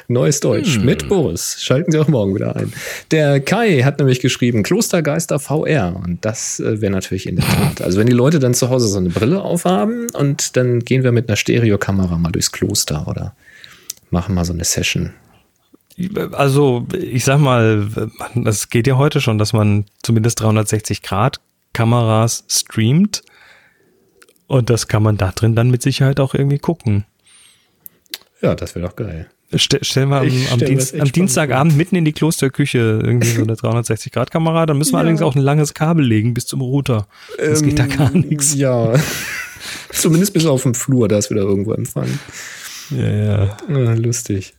neues Deutsch hm. mit Boris. Schalten Sie auch morgen wieder ein. Der Kai hat nämlich geschrieben, Klostergeister VR. Und das äh, wäre natürlich in der Tat. Also wenn die Leute dann zu Hause so eine Brille aufhaben und dann gehen wir mit einer Stereokamera mal durchs Kloster oder machen mal so eine Session also ich sag mal, das geht ja heute schon, dass man zumindest 360 Grad Kameras streamt. Und das kann man da drin dann mit Sicherheit auch irgendwie gucken. Ja, das wäre doch geil. Stell, stellen wir am, am, Dienst, am Dienstagabend mitten in die Klosterküche irgendwie so eine 360-Grad-Kamera. Dann müssen wir ja. allerdings auch ein langes Kabel legen bis zum Router. Das ähm, geht da gar nichts. Ja. Zumindest bis auf dem Flur, da ist wieder irgendwo empfangen. Ja, ja. ja lustig.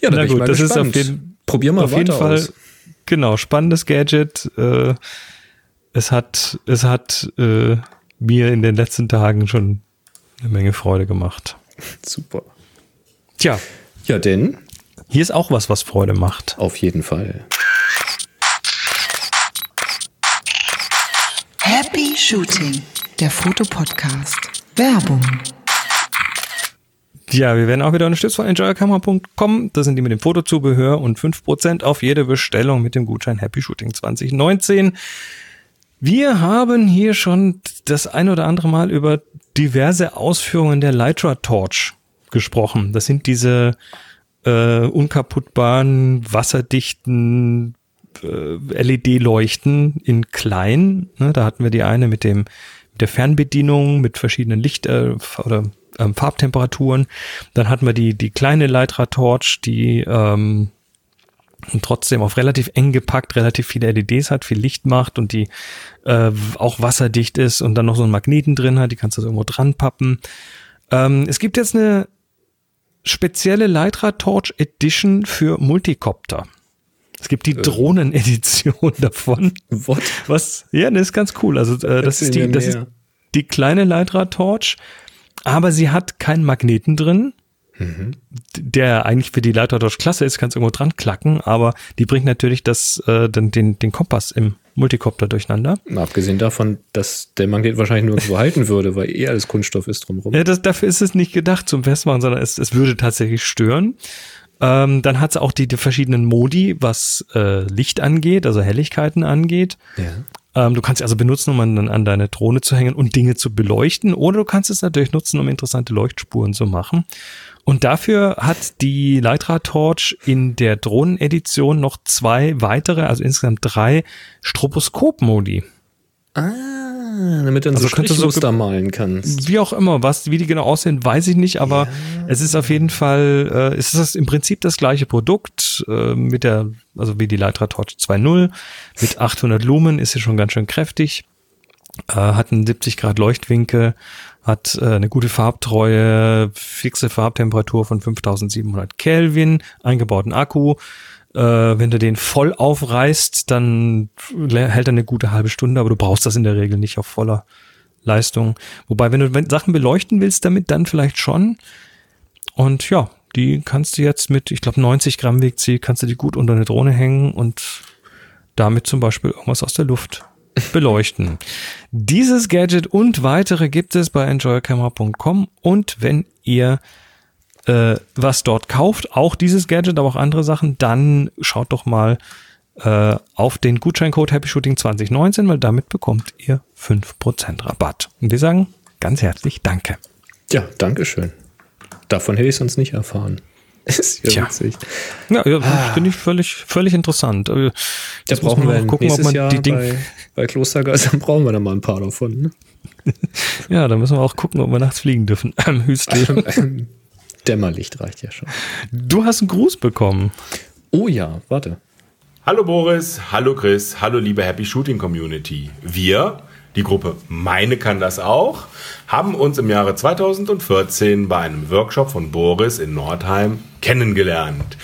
Ja, dann Na gut, das gespannt. ist auf jeden, Probier mal auf jeden Fall. Aus. Genau, spannendes Gadget. Äh, es hat, es hat äh, mir in den letzten Tagen schon eine Menge Freude gemacht. Super. Tja. Ja, denn? Hier ist auch was, was Freude macht. Auf jeden Fall. Happy Shooting, der Fotopodcast. Werbung. Ja, wir werden auch wieder unterstützt von enjoykamera.com. Das sind die mit dem Fotozubehör und 5% auf jede Bestellung mit dem Gutschein Happy Shooting 2019. Wir haben hier schon das ein oder andere Mal über diverse Ausführungen der Lytra Torch gesprochen. Das sind diese äh, unkaputtbaren, wasserdichten äh, LED-Leuchten in klein. Ne, da hatten wir die eine mit dem mit der Fernbedienung, mit verschiedenen Licht- äh, oder ähm, Farbtemperaturen. Dann hatten wir die, die kleine Leitra Torch, die ähm, trotzdem auf relativ eng gepackt, relativ viele LEDs hat, viel Licht macht und die äh, auch wasserdicht ist und dann noch so einen Magneten drin hat, die kannst du so irgendwo dran pappen. Ähm, es gibt jetzt eine spezielle Leitra Torch Edition für Multicopter. Es gibt die äh. Drohnen-Edition davon. What? Was? Ja, das ist ganz cool. Also äh, das, ist die, das ist die kleine Leitra Torch aber sie hat keinen Magneten drin. der eigentlich für die Leiterdodge klasse ist, kannst irgendwo dran klacken, aber die bringt natürlich das, äh, den, den, den Kompass im Multicopter durcheinander. Abgesehen davon, dass der Magnet wahrscheinlich nirgendwo halten würde, weil eh alles Kunststoff ist drumherum. Ja, das, dafür ist es nicht gedacht zum Festmachen, sondern es, es würde tatsächlich stören. Ähm, dann hat es auch die, die verschiedenen Modi, was äh, Licht angeht, also Helligkeiten angeht. Ja. Ähm, du kannst sie also benutzen, um an, an deine Drohne zu hängen und Dinge zu beleuchten. Oder du kannst es natürlich nutzen, um interessante Leuchtspuren zu machen. Und dafür hat die Leitra Torch in der Drohnenedition noch zwei weitere, also insgesamt drei Stroboskop-Modi. Ah, damit du Also so du so Strichmuster malen kannst. Wie auch immer, was, wie die genau aussehen, weiß ich nicht, aber es ist auf jeden Fall, äh, es ist das im Prinzip das gleiche Produkt äh, mit der, also wie die Leitra Torch 2.0 mit 800 Lumen ist sie schon ganz schön kräftig, äh, hat einen 70 Grad Leuchtwinkel, hat äh, eine gute Farbtreue, fixe Farbtemperatur von 5700 Kelvin, eingebauten Akku. Äh, wenn du den voll aufreißt, dann hält er eine gute halbe Stunde, aber du brauchst das in der Regel nicht auf voller Leistung. Wobei, wenn du Sachen beleuchten willst damit, dann vielleicht schon. Und ja, die kannst du jetzt mit, ich glaube, 90 Gramm wiegt sie, kannst du die gut unter eine Drohne hängen und damit zum Beispiel irgendwas aus der Luft beleuchten. Dieses Gadget und weitere gibt es bei enjoycamera.com und wenn ihr äh, was dort kauft, auch dieses Gadget, aber auch andere Sachen, dann schaut doch mal äh, auf den Gutscheincode Happy Shooting 2019, weil damit bekommt ihr 5% Rabatt. Und wir sagen ganz herzlich Danke. Ja, danke schön. Davon hätte ich sonst nicht erfahren. Ist ja Tja. witzig. Ja, ja finde ich völlig, völlig interessant. Äh, Das jetzt muss brauchen wir gucken, ob man Jahr die Dinge. bei, bei Klostergeistern brauchen wir dann mal ein paar davon. Ne? Ja, da müssen wir auch gucken, ob wir nachts fliegen dürfen. Hüstli. Dämmerlicht reicht ja schon. Du hast einen Gruß bekommen. Oh ja, warte. Hallo Boris, hallo Chris, hallo liebe Happy Shooting Community. Wir, die Gruppe Meine kann das auch, haben uns im Jahre 2014 bei einem Workshop von Boris in Nordheim kennengelernt.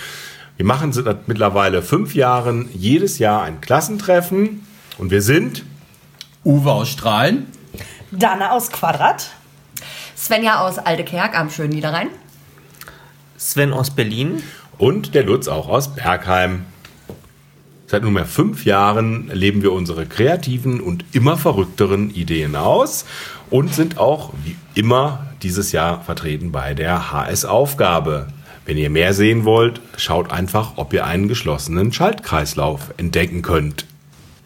Wir machen seit mittlerweile fünf Jahren jedes Jahr ein Klassentreffen und wir sind Uwe aus Strahlen. Dana aus Quadrat. Svenja aus Alte Kerk am schönen Niederrhein. Sven aus Berlin. und der Lutz auch aus Bergheim. Seit nunmehr fünf Jahren leben wir unsere kreativen und immer verrückteren Ideen aus und sind auch wie immer dieses Jahr vertreten bei der HS-Aufgabe. Wenn ihr mehr sehen wollt, schaut einfach, ob ihr einen geschlossenen Schaltkreislauf entdecken könnt.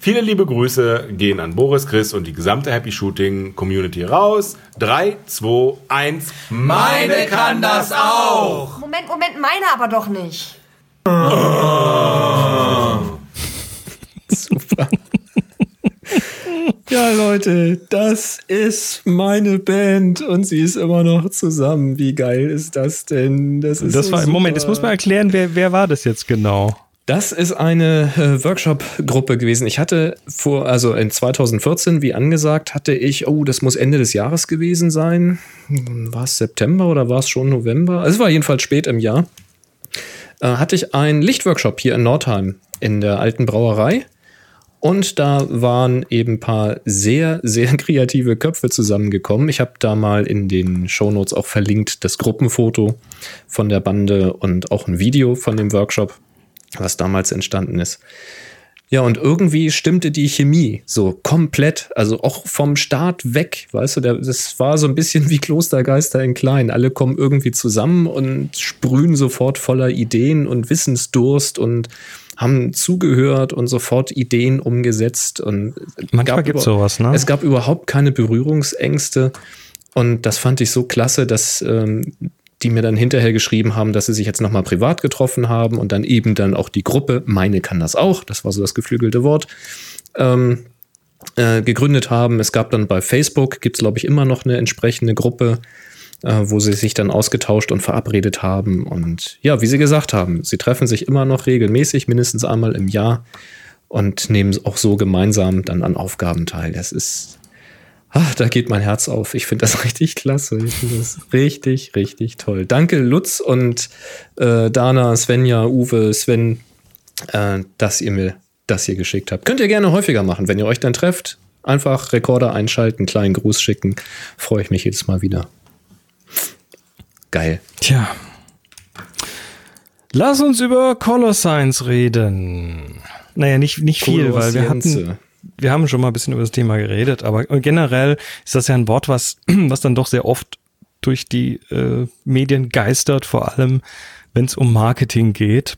Viele liebe Grüße gehen an Boris, Chris und die gesamte Happy Shooting Community raus. 3, 2, 1. Meine kann das auch. Moment, Moment, meine aber doch nicht. Super. ja, Leute, das ist meine Band und sie ist immer noch zusammen. Wie geil ist das denn? Das ist Das so war im Moment, jetzt super. muss man erklären, wer, wer war das jetzt genau? Das ist eine äh, Workshop-Gruppe gewesen. Ich hatte vor, also in 2014, wie angesagt, hatte ich, oh, das muss Ende des Jahres gewesen sein. War es September oder war es schon November? Also es war jedenfalls spät im Jahr. Äh, hatte ich einen Lichtworkshop hier in Nordheim in der alten Brauerei. Und da waren eben ein paar sehr, sehr kreative Köpfe zusammengekommen. Ich habe da mal in den Shownotes auch verlinkt das Gruppenfoto von der Bande und auch ein Video von dem Workshop, was damals entstanden ist. Ja, und irgendwie stimmte die Chemie so komplett, also auch vom Start weg, weißt du, der, das war so ein bisschen wie Klostergeister in klein. Alle kommen irgendwie zusammen und sprühen sofort voller Ideen und Wissensdurst und haben zugehört und sofort Ideen umgesetzt. Und es Manchmal gab gibt's über- sowas, ne? Es gab überhaupt keine Berührungsängste. Und das fand ich so klasse, dass ähm, die mir dann hinterher geschrieben haben, dass sie sich jetzt nochmal privat getroffen haben und dann eben dann auch die Gruppe, meine kann das auch, das war so das geflügelte Wort, ähm, äh, gegründet haben. Es gab dann bei Facebook, gibt es glaube ich immer noch eine entsprechende Gruppe, äh, wo sie sich dann ausgetauscht und verabredet haben. Und ja, wie sie gesagt haben, sie treffen sich immer noch regelmäßig, mindestens einmal im Jahr und nehmen auch so gemeinsam dann an Aufgaben teil. Das ist, ach, da geht mein Herz auf. Ich finde das richtig klasse. Ich finde das richtig, richtig toll. Danke Lutz und äh, Dana, Svenja, Uwe, Sven, äh, dass ihr mir das hier geschickt habt. Könnt ihr gerne häufiger machen, wenn ihr euch dann trefft. Einfach Rekorder einschalten, kleinen Gruß schicken. Freue ich mich jedes Mal wieder. Geil. Tja, Lass uns über Color Science reden. Naja, nicht, nicht viel, weil wir hatten, wir haben schon mal ein bisschen über das Thema geredet, aber generell ist das ja ein Wort, was, was dann doch sehr oft durch die äh, Medien geistert, vor allem wenn es um Marketing geht.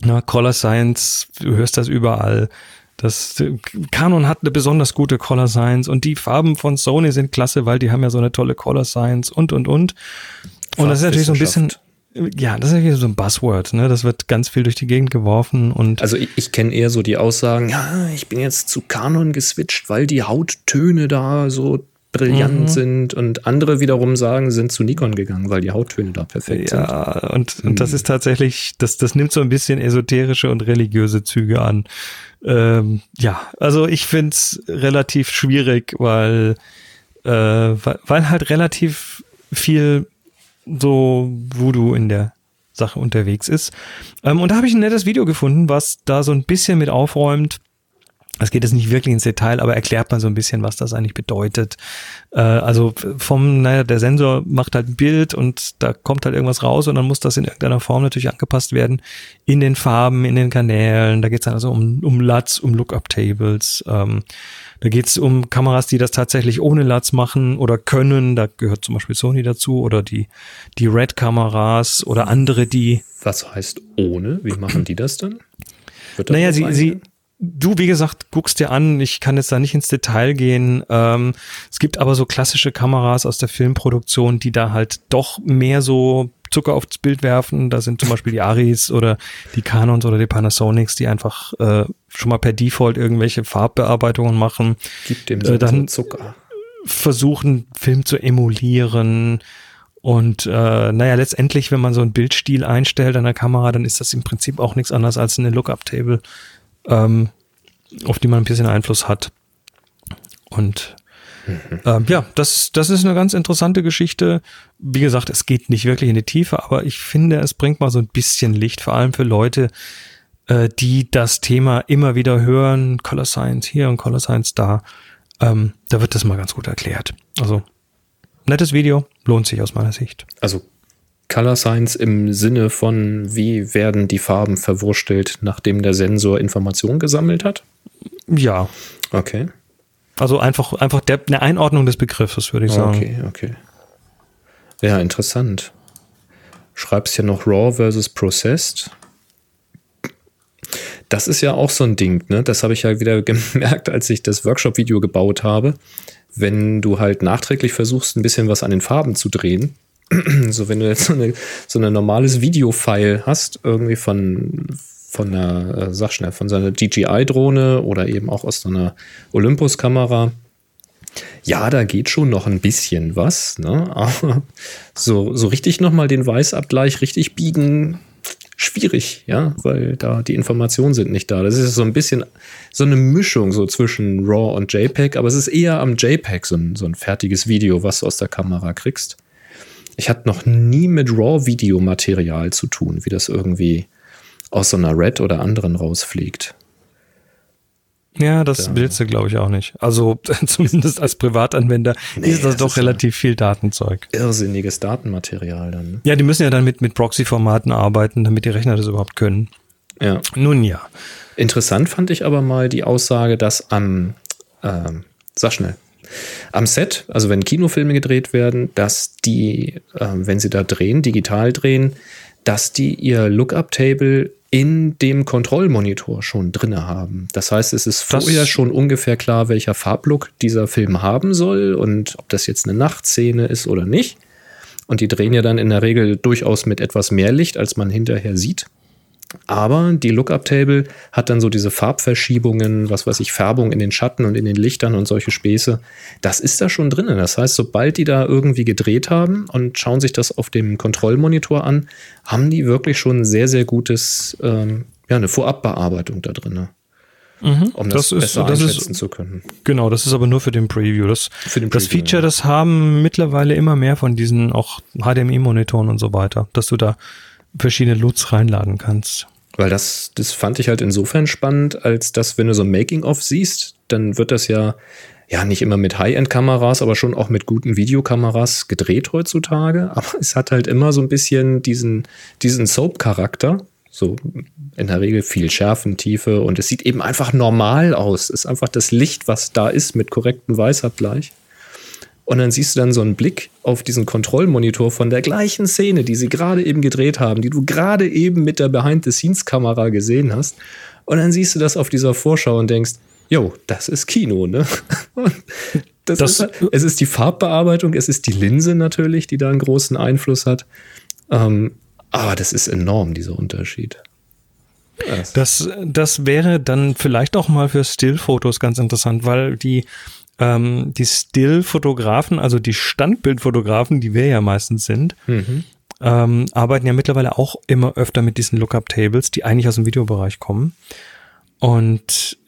Na, Color Science, du hörst das überall. Das Canon hat eine besonders gute Color Science und die Farben von Sony sind klasse, weil die haben ja so eine tolle Color Science und und und. Und das ist natürlich so ein bisschen ja, das ist ja so ein Buzzword, ne? Das wird ganz viel durch die Gegend geworfen und. Also ich, ich kenne eher so die Aussagen, ja, ich bin jetzt zu Canon geswitcht, weil die Hauttöne da so brillant mhm. sind und andere wiederum sagen, sind zu Nikon gegangen, weil die Hauttöne da perfekt ja, sind. Ja, und, und das mhm. ist tatsächlich, das, das nimmt so ein bisschen esoterische und religiöse Züge an. Ähm, ja, also ich find's relativ schwierig, weil, äh, weil, weil halt relativ viel so Voodoo in der Sache unterwegs ist. Ähm, und da habe ich ein nettes Video gefunden, was da so ein bisschen mit aufräumt. Es geht jetzt nicht wirklich ins Detail, aber erklärt mal so ein bisschen, was das eigentlich bedeutet. Äh, also vom, naja, der Sensor macht halt ein Bild und da kommt halt irgendwas raus und dann muss das in irgendeiner Form natürlich angepasst werden in den Farben, in den Kanälen. Da geht es dann also um, um LUTs, um Lookup-Tables. Ähm, da geht es um Kameras, die das tatsächlich ohne LUTs machen oder können. Da gehört zum Beispiel Sony dazu oder die, die Red-Kameras oder andere, die. Was heißt ohne? Wie machen die das dann? Naja, sie, sie, du, wie gesagt, guckst dir an. Ich kann jetzt da nicht ins Detail gehen. Ähm, es gibt aber so klassische Kameras aus der Filmproduktion, die da halt doch mehr so Zucker aufs Bild werfen. Da sind zum Beispiel die Aris oder die Canons oder die Panasonics, die einfach äh, schon mal per Default irgendwelche Farbbearbeitungen machen. Gibt dem äh, dann Zucker. Versuchen, Film zu emulieren. Und äh, naja, letztendlich, wenn man so einen Bildstil einstellt an der Kamera, dann ist das im Prinzip auch nichts anderes als eine Lookup-Table, ähm, auf die man ein bisschen Einfluss hat. Und Mhm. Ähm, ja, das, das ist eine ganz interessante Geschichte. Wie gesagt, es geht nicht wirklich in die Tiefe, aber ich finde, es bringt mal so ein bisschen Licht, vor allem für Leute, äh, die das Thema immer wieder hören. Color Science hier und Color Science da. Ähm, da wird das mal ganz gut erklärt. Also, nettes Video, lohnt sich aus meiner Sicht. Also, Color Science im Sinne von, wie werden die Farben verwurstelt, nachdem der Sensor Informationen gesammelt hat? Ja. Okay. Also einfach, einfach der, eine Einordnung des Begriffes, würde ich sagen. Okay, okay. Ja, interessant. Schreibst ja noch Raw versus Processed. Das ist ja auch so ein Ding, ne? Das habe ich ja wieder gemerkt, als ich das Workshop-Video gebaut habe. Wenn du halt nachträglich versuchst, ein bisschen was an den Farben zu drehen, so wenn du jetzt so, eine, so ein normales Video-File hast, irgendwie von, von einer, äh, sag schnell, von seiner DJI-Drohne oder eben auch aus einer Olympus-Kamera. Ja, da geht schon noch ein bisschen was, ne? Aber so, so richtig nochmal den Weißabgleich richtig biegen, schwierig, ja, weil da die Informationen sind nicht da. Das ist so ein bisschen so eine Mischung so zwischen RAW und JPEG, aber es ist eher am JPEG so ein, so ein fertiges Video, was du aus der Kamera kriegst. Ich hatte noch nie mit RAW-Videomaterial zu tun, wie das irgendwie aus so einer Red oder anderen rausfliegt. Ja, das ja. willst du, glaube ich, auch nicht. Also zumindest als Privatanwender nee, ist das, doch relativ viel Datenzeug. Irrsinniges Datenmaterial dann. Ne? Ja, die müssen ja dann mit, mit Proxy-Formaten arbeiten, damit die Rechner das überhaupt können. Ja. Nun ja. Interessant fand ich aber mal die Aussage, dass am, äh, sag schnell, am Set, also wenn Kinofilme gedreht werden, dass die, äh, wenn sie da drehen, digital drehen, dass die ihr Lookup-Table in dem Kontrollmonitor schon drin haben. Das heißt, es ist vorher schon ungefähr klar, welcher Farblook dieser Film haben soll und ob das jetzt eine Nachtszene ist oder nicht. Und die drehen ja dann in der Regel durchaus mit etwas mehr Licht, als man hinterher sieht. Aber die Lookup-Table hat dann so diese Farbverschiebungen, was weiß ich, Färbung in den Schatten und in den Lichtern und solche Späße. Das ist da schon drin. Das heißt, sobald die da irgendwie gedreht haben und schauen sich das auf dem Kontrollmonitor an, haben die wirklich schon ein sehr, sehr gutes, ähm, ja, eine Vorabbearbeitung da drin. Mhm, um das, das besser ist, einschätzen ist, zu können. Genau, das ist aber nur für den Preview. Das, für den Preview, das Feature, ja. das haben mittlerweile immer mehr von diesen auch HDMI-Monitoren und so weiter, dass du da verschiedene Loots reinladen kannst. Weil das, das fand ich halt insofern spannend, als dass, wenn du so ein Making-of siehst, dann wird das ja, ja, nicht immer mit High-End-Kameras, aber schon auch mit guten Videokameras gedreht heutzutage. Aber es hat halt immer so ein bisschen diesen, diesen Soap-Charakter. So in der Regel viel Schärfentiefe und es sieht eben einfach normal aus. Es ist einfach das Licht, was da ist, mit korrektem Weißabgleich. Und dann siehst du dann so einen Blick auf diesen Kontrollmonitor von der gleichen Szene, die sie gerade eben gedreht haben, die du gerade eben mit der Behind-the-Scenes-Kamera gesehen hast. Und dann siehst du das auf dieser Vorschau und denkst, jo, das ist Kino, ne? Das, das ist, halt, es ist die Farbbearbeitung, es ist die Linse natürlich, die da einen großen Einfluss hat. Ähm, aber das ist enorm, dieser Unterschied. Das, das wäre dann vielleicht auch mal für Stillfotos ganz interessant, weil die, ähm, die Still-Fotografen, also die Standbildfotografen, die wir ja meistens sind, mhm. ähm, arbeiten ja mittlerweile auch immer öfter mit diesen Lookup-Tables, die eigentlich aus dem Videobereich kommen. Und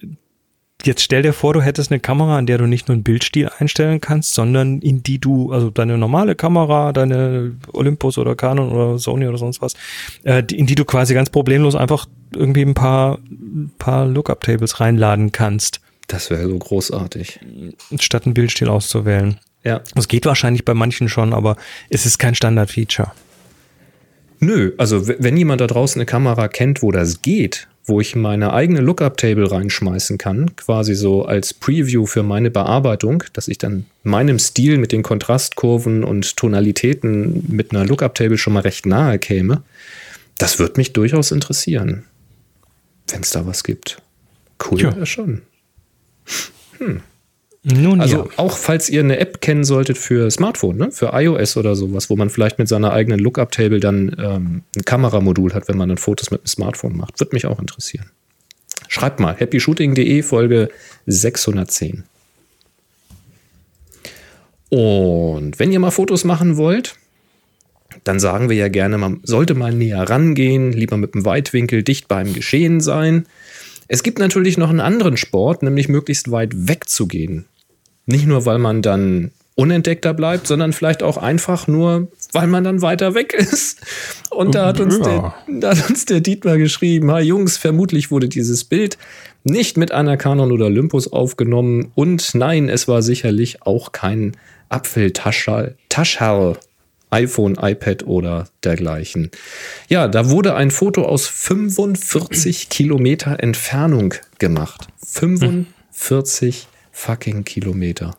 jetzt stell dir vor, du hättest eine Kamera, an der du nicht nur einen Bildstil einstellen kannst, sondern in die du, also deine normale Kamera, deine Olympus oder Canon oder Sony oder sonst was, äh, in die du quasi ganz problemlos einfach irgendwie ein paar, ein paar Lookup-Tables reinladen kannst. Das wäre so großartig. Statt einen Bildstil auszuwählen. Ja. Das geht wahrscheinlich bei manchen schon, aber es ist kein Standard-Feature. Nö, also wenn jemand da draußen eine Kamera kennt, wo das geht, wo ich meine eigene Lookup-Table reinschmeißen kann, quasi so als Preview für meine Bearbeitung, dass ich dann meinem Stil mit den Kontrastkurven und Tonalitäten mit einer Lookup-Table schon mal recht nahe käme, das würde mich durchaus interessieren, wenn es da was gibt. Cool ja. schon. Hm. Nun, also ja. auch falls ihr eine App kennen solltet für Smartphone, ne? für iOS oder sowas, wo man vielleicht mit seiner eigenen Lookup-Table dann ähm, ein Kameramodul hat, wenn man dann Fotos mit dem Smartphone macht. Würde mich auch interessieren. Schreibt mal, happyshooting.de Folge 610. Und wenn ihr mal Fotos machen wollt, dann sagen wir ja gerne, man sollte mal näher rangehen, lieber mit einem Weitwinkel dicht beim Geschehen sein. Es gibt natürlich noch einen anderen Sport, nämlich möglichst weit wegzugehen. Nicht nur, weil man dann unentdeckter bleibt, sondern vielleicht auch einfach nur, weil man dann weiter weg ist. Und da hat uns, ja. der, da hat uns der Dietmar geschrieben, ha Jungs, vermutlich wurde dieses Bild nicht mit einer Canon oder Olympus aufgenommen und nein, es war sicherlich auch kein Apfeltaschall, Taschall, iPhone, iPad oder dergleichen. Ja, da wurde ein Foto aus 45 Kilometer Entfernung gemacht. 45 fucking Kilometer.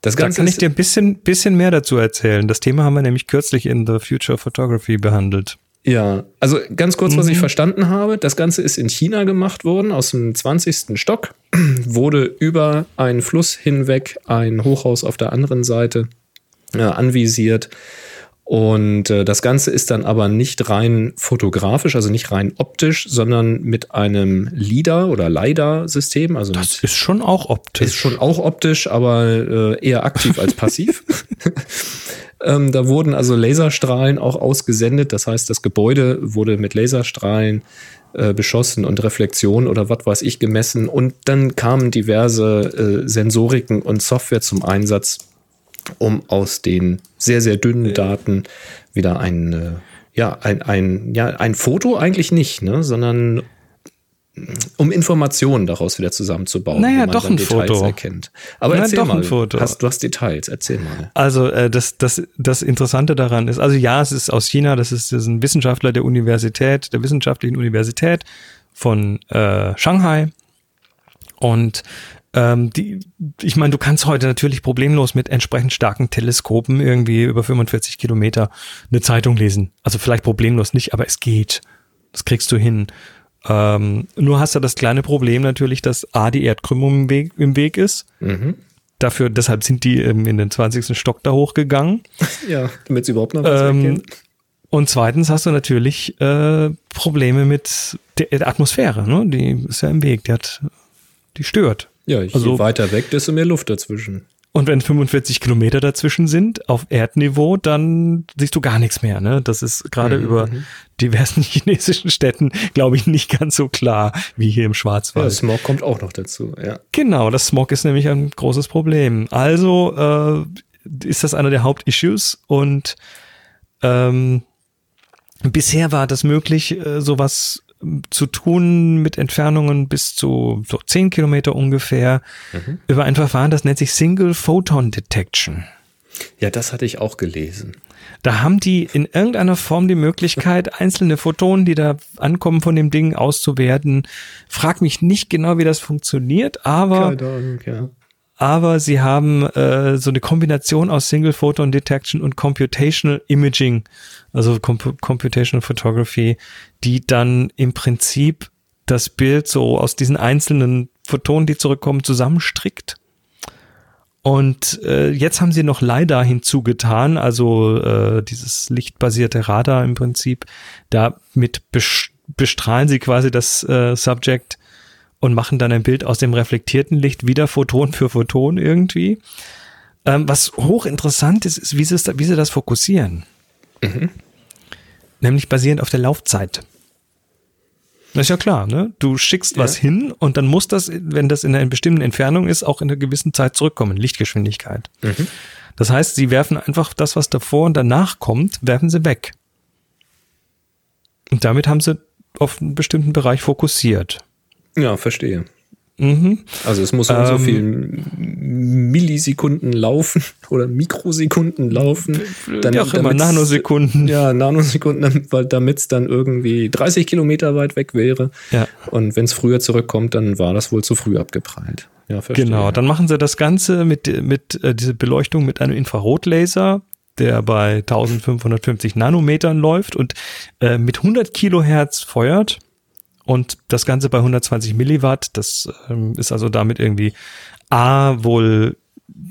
Das Ganze da kann ich dir ein bisschen, bisschen mehr dazu erzählen. Das Thema haben wir nämlich kürzlich in The Future Photography behandelt. Ja, also ganz kurz, was ich mhm. verstanden habe. Das Ganze ist in China gemacht worden, aus dem 20. Stock, wurde über einen Fluss hinweg ein Hochhaus auf der anderen Seite äh, anvisiert. Und äh, das Ganze ist dann aber nicht rein fotografisch, also nicht rein optisch, sondern mit einem LIDAR oder LiDAR-System. Also das ist schon auch optisch. Ist schon auch optisch, aber äh, eher aktiv als passiv. ähm, da wurden also Laserstrahlen auch ausgesendet. Das heißt, das Gebäude wurde mit Laserstrahlen äh, beschossen und Reflexion oder was weiß ich gemessen. Und dann kamen diverse äh, Sensoriken und Software zum Einsatz, um aus den sehr, sehr dünnen Daten wieder ein, äh, ja, ein, ein, ja, ein Foto eigentlich nicht, ne, sondern um Informationen daraus wieder zusammenzubauen, naja, doch ein Details Foto. erkennt. Aber naja, erzähl doch mal, ein Foto. Hast, du hast Details, erzähl mal. Also äh, das, das, das Interessante daran ist, also ja, es ist aus China, das ist, das ist ein Wissenschaftler der Universität, der wissenschaftlichen Universität von äh, Shanghai und ähm, die, ich meine, du kannst heute natürlich problemlos mit entsprechend starken Teleskopen irgendwie über 45 Kilometer eine Zeitung lesen. Also vielleicht problemlos nicht, aber es geht. Das kriegst du hin. Ähm, nur hast du das kleine Problem natürlich, dass A, die Erdkrümmung im Weg, im Weg ist. Mhm. Dafür, deshalb sind die ähm, in den 20. Stock da hochgegangen. Ja, damit sie überhaupt noch was ähm. Und zweitens hast du natürlich äh, Probleme mit der Atmosphäre, ne? Die ist ja im Weg, die hat, die stört. Ja, je also, weiter weg, desto mehr Luft dazwischen. Und wenn 45 Kilometer dazwischen sind auf Erdniveau, dann siehst du gar nichts mehr. Ne? Das ist gerade mhm. über mhm. diversen chinesischen Städten, glaube ich, nicht ganz so klar wie hier im Schwarzwald. Ja, Smog kommt auch noch dazu. Ja. Genau, das Smog ist nämlich ein großes Problem. Also äh, ist das einer der Hauptissues und ähm, bisher war das möglich, äh, sowas zu tun mit Entfernungen bis zu so 10 Kilometer ungefähr Mhm. über ein Verfahren, das nennt sich Single Photon Detection. Ja, das hatte ich auch gelesen. Da haben die in irgendeiner Form die Möglichkeit, einzelne Photonen, die da ankommen von dem Ding auszuwerten. Frag mich nicht genau, wie das funktioniert, aber Ahnung, ja. Aber sie haben äh, so eine Kombination aus Single Photon Detection und Computational Imaging, also Comp Computational Photography, die dann im Prinzip das Bild so aus diesen einzelnen Photonen, die zurückkommen, zusammenstrickt. Und äh, jetzt haben sie noch LiDAR hinzugetan, also äh, dieses lichtbasierte Radar im Prinzip. Damit bes- bestrahlen sie quasi das äh, Subject und machen dann ein Bild aus dem reflektierten Licht wieder Photon für Photon irgendwie. Ähm, was hochinteressant ist, ist, wie sie, wie sie das fokussieren. Nämlich basierend auf der Laufzeit. Das ist ja klar, ne? Du schickst was hin und dann muss das, wenn das in einer bestimmten Entfernung ist, auch in einer gewissen Zeit zurückkommen, Lichtgeschwindigkeit. Das heißt, sie werfen einfach das, was davor und danach kommt, werfen sie weg. Und damit haben sie auf einen bestimmten Bereich fokussiert. Ja, verstehe. Mhm. Also es muss um so Ähm, viel Millisekunden laufen oder Mikrosekunden laufen. Wie auch immer, Nanosekunden. Ja, Nanosekunden, damit es dann irgendwie 30 Kilometer weit weg wäre. Ja. Und wenn es früher zurückkommt, dann war das wohl zu früh abgeprallt. Ja, verstehe. Genau, dann machen sie das Ganze mit, mit äh, diese Beleuchtung mit einem Infrarotlaser, der bei 1550 Nanometern läuft und äh, mit 100 Kilohertz feuert und das Ganze bei 120 Milliwatt. Das ähm, ist also damit irgendwie A, wohl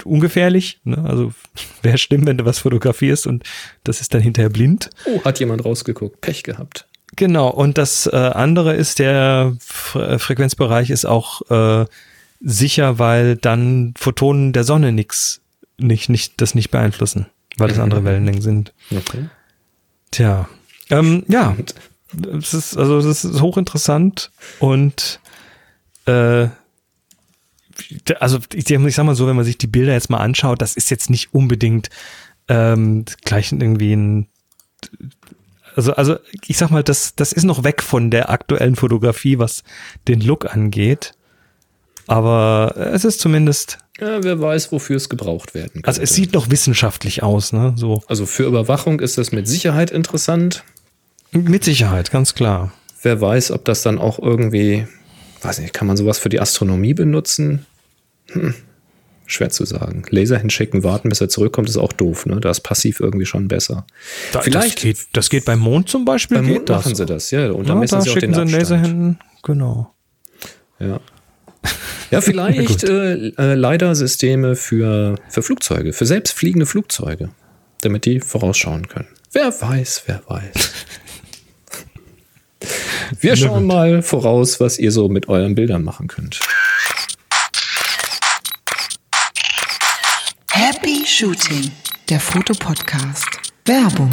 ungefährlich. Ne? Also wäre schlimm, wenn du was fotografierst und das ist dann hinterher blind. Oh, hat jemand rausgeguckt. Pech gehabt. Genau, und das äh, andere ist, der Fre Frequenzbereich ist auch äh, sicher, weil dann Photonen der Sonne nix, nicht, nicht, das nicht beeinflussen, weil das andere Wellenlängen sind. Okay. Tja, ähm, ja, es ist, also das ist hochinteressant und äh, also ich, ich sag mal so, wenn man sich die Bilder jetzt mal anschaut, das ist jetzt nicht unbedingt ähm, gleich irgendwie ein also, also ich sag mal, das, das ist noch weg von der aktuellen Fotografie, was den Look angeht. Aber es ist zumindest, Ja, wer weiß, wofür es gebraucht werden könnte. also es sieht noch wissenschaftlich aus, ne? So. also für Überwachung ist das mit Sicherheit interessant. Mit Sicherheit, ganz klar. Wer weiß, ob das dann auch irgendwie, weiß nicht, kann man sowas für die Astronomie benutzen? Hm, schwer zu sagen. Laser hinschicken, warten, bis er zurückkommt, ist auch doof, ne? Da ist passiv irgendwie schon besser. Da, Vielleicht- das geht, das geht beim Mond zum Beispiel. Beim Mond das. machen sie das, ja. Und dann Ja, messen da sie auch schicken den sie einen Laser hin. Genau. Ja. Ja, vielleicht äh, äh, LiDAR-Systeme für, für Flugzeuge, für selbstfliegende Flugzeuge, damit die vorausschauen können. Wer weiß, wer weiß. Wir schauen mal voraus, was ihr so mit euren Bildern machen könnt. Happy Shooting, der Fotopodcast. Werbung.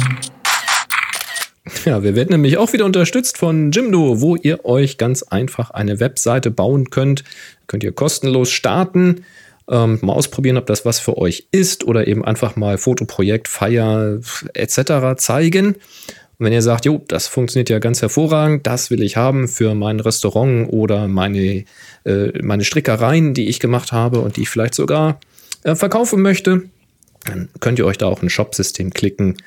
Ja, wir werden nämlich auch wieder unterstützt von Jimdo, wo ihr euch ganz einfach eine Webseite bauen könnt. Könnt ihr kostenlos starten, ähm, mal ausprobieren, ob das was für euch ist oder eben einfach mal Fotoprojekt, Feier etc. zeigen. Und wenn ihr sagt, jo, das funktioniert ja ganz hervorragend, das will ich haben für mein Restaurant oder meine, äh, meine Strickereien, die ich gemacht habe und die ich vielleicht sogar äh, verkaufen möchte, dann könnt ihr euch da auch ein Shop-System klicken.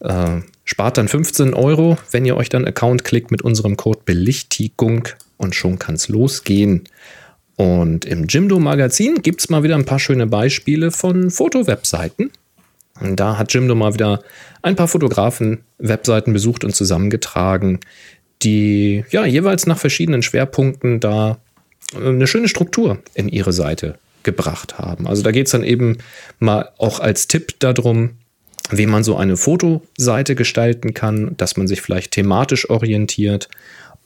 Äh, spart dann 15 Euro, wenn ihr euch dann Account klickt mit unserem Code Belichtigung und schon kann es losgehen. Und im Jimdo Magazin gibt es mal wieder ein paar schöne Beispiele von Fotowebseiten. Und da hat Jimdo mal wieder ein paar Fotografen-Webseiten besucht und zusammengetragen, die ja jeweils nach verschiedenen Schwerpunkten da äh, eine schöne Struktur in ihre Seite gebracht haben. Also da geht es dann eben mal auch als Tipp darum, wie man so eine Fotoseite gestalten kann, dass man sich vielleicht thematisch orientiert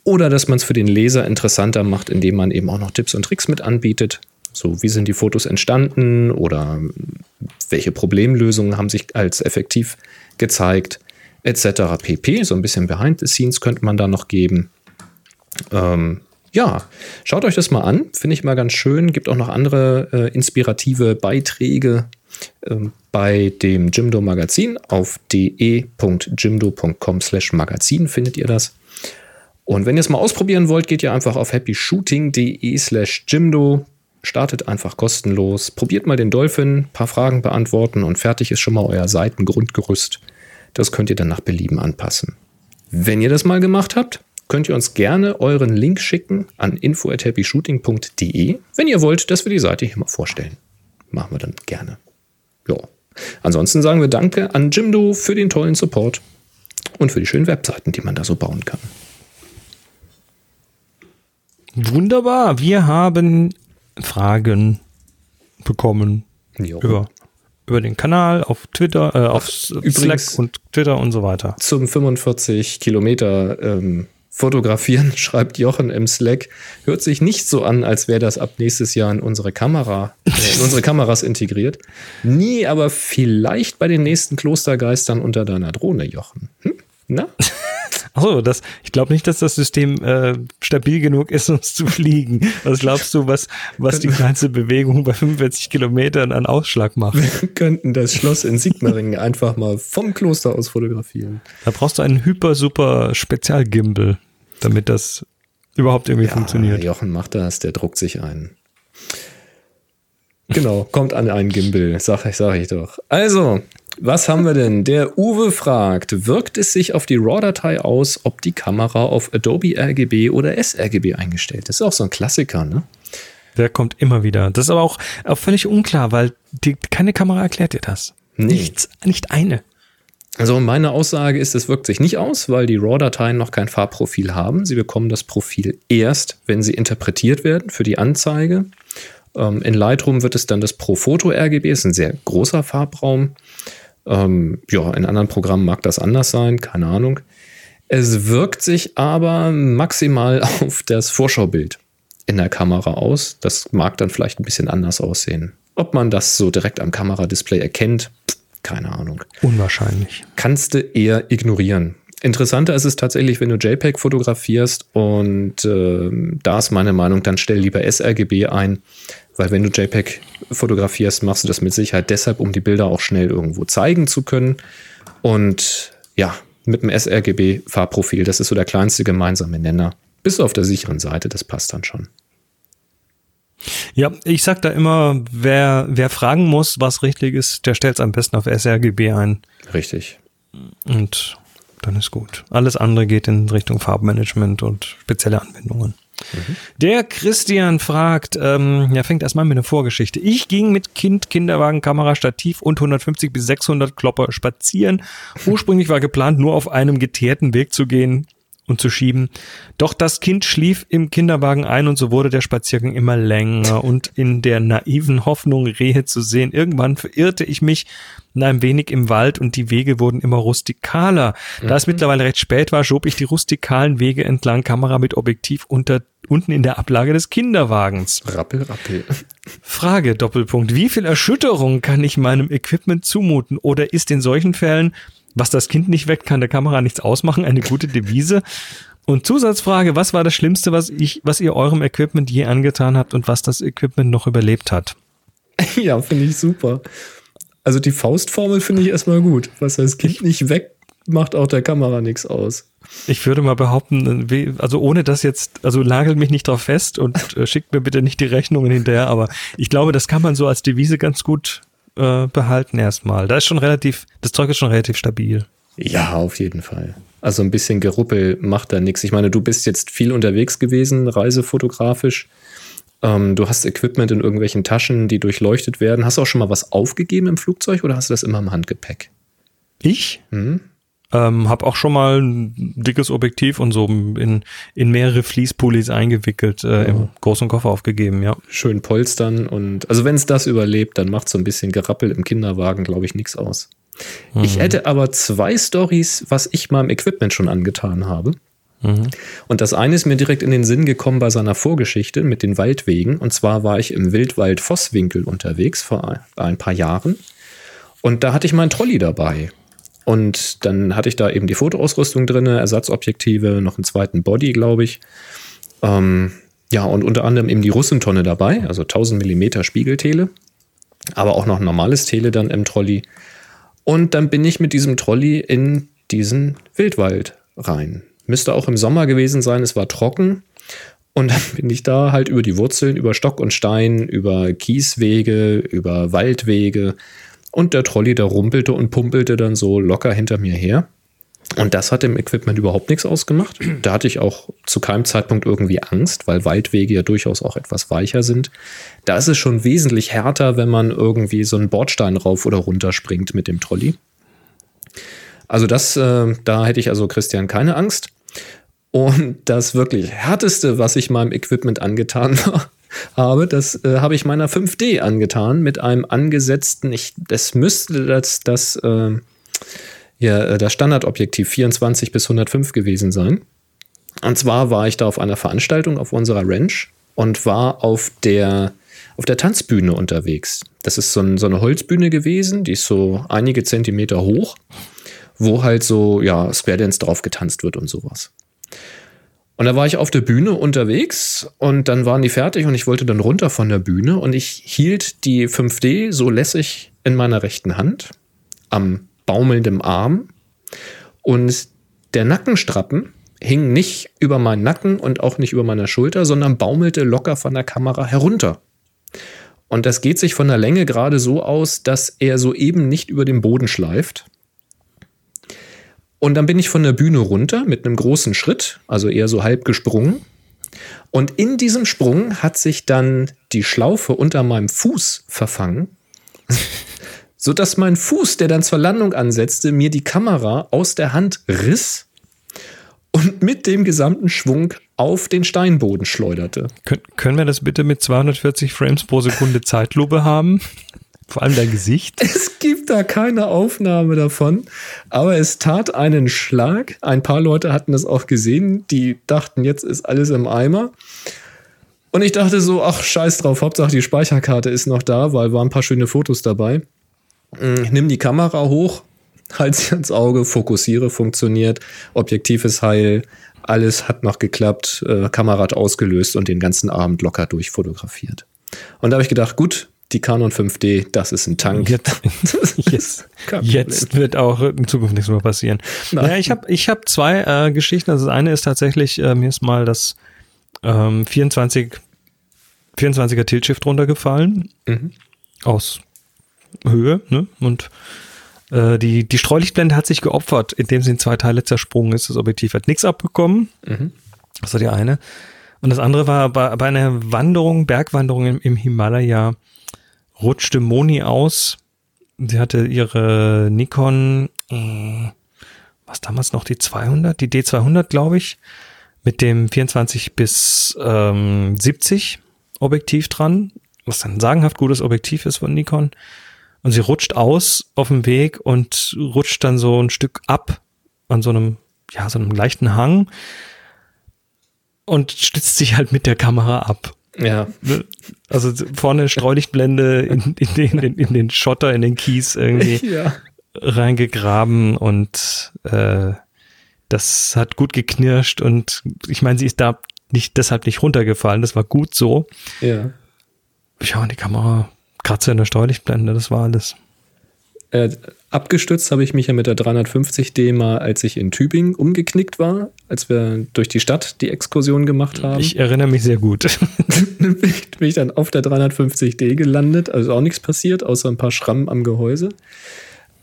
oder dass man es für den Leser interessanter macht, indem man eben auch noch Tipps und Tricks mit anbietet. So, wie sind die Fotos entstanden oder welche Problemlösungen haben sich als effektiv gezeigt, etc. pp. So ein bisschen Behind the Scenes könnte man da noch geben. Ähm, ja, schaut euch das mal an. Finde ich mal ganz schön. Gibt auch noch andere äh, inspirative Beiträge ähm, bei dem Jimdo Magazin. Auf de.jimdo.com slash Magazin findet ihr das. Und wenn ihr es mal ausprobieren wollt, geht ihr einfach auf happyshooting.de slash Jimdo. Startet einfach kostenlos. Probiert mal den Dolphin, paar Fragen beantworten und fertig ist schon mal euer Seitengrundgerüst. Das könnt ihr dann nach Belieben anpassen. Wenn ihr das mal gemacht habt, könnt ihr uns gerne euren Link schicken an info@happyshooting.de, wenn ihr wollt, dass wir die Seite hier mal vorstellen. Machen wir dann gerne. Ja. Ansonsten sagen wir Danke an Jimdo für den tollen Support und für die schönen Webseiten, die man da so bauen kann. Wunderbar. Wir haben Fragen bekommen Jo. über, über den Kanal auf Twitter, äh, auf Slack und Twitter und so weiter. Zum 45 Kilometer ähm, fotografieren, schreibt Jochen im Slack. Hört sich nicht so an, als wäre das ab nächstes Jahr in unsere Kamera, äh, in unsere Kameras integriert. Nie, aber vielleicht bei den nächsten Klostergeistern unter deiner Drohne, Jochen. Hm? Na? Achso, das, ich glaube nicht, dass das System äh, stabil genug ist, um es zu fliegen. Was glaubst du, was, was die ganze Bewegung bei 45 Kilometern an Ausschlag macht? Wir könnten das Schloss in Sigmaringen einfach mal vom Kloster aus fotografieren. Da brauchst du einen hyper super Spezialgimbal, damit das überhaupt irgendwie funktioniert. Jochen macht das, der druckt sich ein. Genau, kommt an einen Gimbal, sag ich, sag ich doch. Also, was haben wir denn? Der Uwe fragt, wirkt es sich auf die RAW-Datei aus, ob die Kamera auf Adobe RGB oder sRGB eingestellt ist? Ist auch so ein Klassiker, ne? Der kommt immer wieder. Das ist aber auch, auch völlig unklar, weil die, keine Kamera erklärt dir das. Nee. Nichts, nicht eine. Also meine Aussage ist, es wirkt sich nicht aus, weil die RAW-Dateien noch kein Farbprofil haben. Sie bekommen das Profil erst, wenn sie interpretiert werden für die Anzeige. Ähm, in Lightroom wird es dann das Pro-Foto RGB, ist ein sehr großer Farbraum. Ähm, ja, in anderen Programmen mag das anders sein, keine Ahnung. Es wirkt sich aber maximal auf das Vorschaubild in der Kamera aus. Das mag dann vielleicht ein bisschen anders aussehen. Ob man das so direkt am Kameradisplay erkennt, keine Ahnung Unwahrscheinlich. kannst du eher ignorieren. Interessanter ist es tatsächlich, wenn du JPEG fotografierst und ähm, da ist meine Meinung, dann stell lieber sRGB ein, weil wenn du JPEG fotografierst, machst du das mit Sicherheit deshalb, um die Bilder auch schnell irgendwo zeigen zu können. Und ja, mit dem sRGB-Farbprofil, das ist so der kleinste gemeinsame Nenner. Bist du auf der sicheren Seite, das passt dann schon. Ja, ich sag da immer, wer, wer fragen muss, was richtig ist, der stellt es am besten auf sRGB ein Richtig. und dann ist gut. Alles andere geht in Richtung Farbmanagement und spezielle Anwendungen. Der Christian fragt, ähm, ja, fängt erstmal mit einer Vorgeschichte. Ich ging mit Kind, Kinderwagen, Kamera, Stativ und 150 bis 600 Klopper spazieren. Ursprünglich war geplant, nur auf einem geteerten Weg zu gehen und zu schieben. Doch das Kind schlief im Kinderwagen ein und so wurde der Spaziergang immer länger und in der naiven Hoffnung, Rehe zu sehen. Irgendwann verirrte ich mich ein wenig im Wald und die Wege wurden immer rustikaler. Da es mittlerweile recht spät war, schob ich die rustikalen Wege entlang, Kamera mit Objektiv unter, unten in der Ablage des Kinderwagens. Rappel, rappel. Frage, Doppelpunkt. Wie viel Erschütterung kann ich meinem Equipment zumuten? Oder ist in solchen Fällen, was das Kind nicht weckt, kann der Kamera nichts ausmachen, eine gute Devise? Und Zusatzfrage, was war das Schlimmste, was ich, was ihr eurem Equipment je angetan habt und was das Equipment noch überlebt hat? Ja, finde ich super. Also die Faustformel finde ich erstmal gut. Was das Kind nicht weg, macht auch der Kamera nichts aus. Ich würde mal behaupten, also ohne das jetzt, also nagelt mich nicht drauf fest und äh, schickt mir bitte nicht die Rechnungen hinterher, aber ich glaube, das kann man so als Devise ganz gut äh, behalten erstmal. Da ist schon relativ, das Zeug ist schon relativ stabil. Ja, auf jeden Fall. Also ein bisschen Geruppel macht da nichts. Ich meine, du bist jetzt viel unterwegs gewesen, reisefotografisch. Ähm, du hast Equipment in irgendwelchen Taschen, die durchleuchtet werden. Hast du auch schon mal was aufgegeben im Flugzeug oder hast du das immer im Handgepäck? Ich Hm? Ähm, habe auch schon mal ein dickes Objektiv und so in, in mehrere Fließpullis eingewickelt, äh, im großen Koffer aufgegeben, ja. Schön polstern und also wenn es das überlebt, dann macht so ein bisschen Gerappel im Kinderwagen, glaube ich, nichts aus. Ich hätte aber zwei Stories, was ich meinem Equipment schon angetan habe. Und das eine ist mir direkt in den Sinn gekommen bei seiner Vorgeschichte mit den Waldwegen. Und zwar war ich im Wildwald Vosswinkel unterwegs vor ein paar Jahren. Und da hatte ich meinen Trolley dabei. Und dann hatte ich da eben die Fotoausrüstung drin, Ersatzobjektive, noch einen zweiten Body, glaube ich. Ähm, ja, und unter anderem eben die Russentonne dabei, also 1000 Millimeter Spiegeltele, aber auch noch ein normales Tele dann im Trolley. Und dann bin ich mit diesem Trolley in diesen Wildwald rein. müsste auch im Sommer gewesen sein, es war trocken. Und dann bin ich da halt über die Wurzeln, über Stock und Stein, über Kieswege, über Waldwege. Und der Trolley, der rumpelte und pumpelte dann so locker hinter mir her. Und das hat dem Equipment überhaupt nichts ausgemacht. Da hatte ich auch zu keinem Zeitpunkt irgendwie Angst, weil Waldwege ja durchaus auch etwas weicher sind. Da ist es schon wesentlich härter, wenn man irgendwie so einen Bordstein rauf oder runter springt mit dem Trolley. Also das, äh, da hätte ich also Christian keine Angst. Und das wirklich härteste, was ich meinem Equipment angetan habe, das äh, habe ich meiner 5D angetan mit einem angesetzten, ich, das müsste das, das äh, ja, das Standardobjektiv 24 bis 105 gewesen sein. Und zwar war ich da auf einer Veranstaltung auf unserer Ranch und war auf der, auf der Tanzbühne unterwegs. Das ist so, ein, so eine Holzbühne gewesen, die ist so einige Zentimeter hoch, wo halt so, ja, Square Dance drauf getanzt wird und sowas. Und da war ich auf der Bühne unterwegs und dann waren die fertig und ich wollte dann runter von der Bühne und ich hielt die 5D so lässig in meiner rechten Hand am baumelndem Arm und der Nackenstrappen hing nicht über meinen Nacken und auch nicht über meiner Schulter, sondern baumelte locker von der Kamera herunter. Und das geht sich von der Länge gerade so aus, dass er soeben nicht über den Boden schleift. Und dann bin ich von der Bühne runter mit einem großen Schritt, also eher so halb gesprungen. Und in diesem Sprung hat sich dann die Schlaufe unter meinem Fuß verfangen sodass mein Fuß, der dann zur Landung ansetzte, mir die Kamera aus der Hand riss und mit dem gesamten Schwung auf den Steinboden schleuderte. Kön können wir das bitte mit 240 Frames pro Sekunde Zeitlupe haben? Vor allem dein Gesicht. Es gibt da keine Aufnahme davon, aber es tat einen Schlag. Ein paar Leute hatten das auch gesehen, die dachten, jetzt ist alles im Eimer. Und ich dachte so, ach, scheiß drauf, Hauptsache die Speicherkarte ist noch da, weil waren ein paar schöne Fotos dabei. Ich nimm die Kamera hoch, halte sie ans Auge, fokussiere, funktioniert, Objektiv ist heil, alles hat noch geklappt, äh, Kamera hat ausgelöst und den ganzen Abend locker durchfotografiert. Und da habe ich gedacht, gut, die Canon 5D, das ist ein Tank. Jetzt, jetzt, jetzt wird auch in Zukunft nichts mehr passieren. Nein. Ja, ich habe ich hab zwei äh, Geschichten. Also das eine ist tatsächlich, äh, mir ist mal das ähm, 24, 24er Tiltshift runtergefallen. Mhm. Aus Höhe, ne? Und äh, die, die Streulichtblende hat sich geopfert, indem sie in zwei Teile zersprungen ist. Das Objektiv hat nichts abbekommen. Mhm. Das war die eine. Und das andere war bei, bei einer Wanderung, Bergwanderung im, im Himalaya, rutschte Moni aus. Sie hatte ihre Nikon, äh, was damals noch, die 200, die D200, glaube ich, mit dem 24 bis ähm, 70 Objektiv dran, was ein sagenhaft gutes Objektiv ist von Nikon. Und sie rutscht aus auf dem Weg und rutscht dann so ein Stück ab an so einem, ja, so einem leichten Hang und stützt sich halt mit der Kamera ab. Ja. Ne? Also vorne Streulichtblende in, in, den, in, in den Schotter, in den Kies irgendwie ja. reingegraben und äh, das hat gut geknirscht und ich meine, sie ist da nicht deshalb nicht runtergefallen, das war gut so. Ja. Ja, und die Kamera Kratzer in der Steuerlichtblende, das war alles. Äh, abgestützt habe ich mich ja mit der 350D mal, als ich in Tübingen umgeknickt war, als wir durch die Stadt die Exkursion gemacht haben. Ich erinnere mich sehr gut. bin ich dann auf der 350D gelandet, also auch nichts passiert, außer ein paar Schrammen am Gehäuse.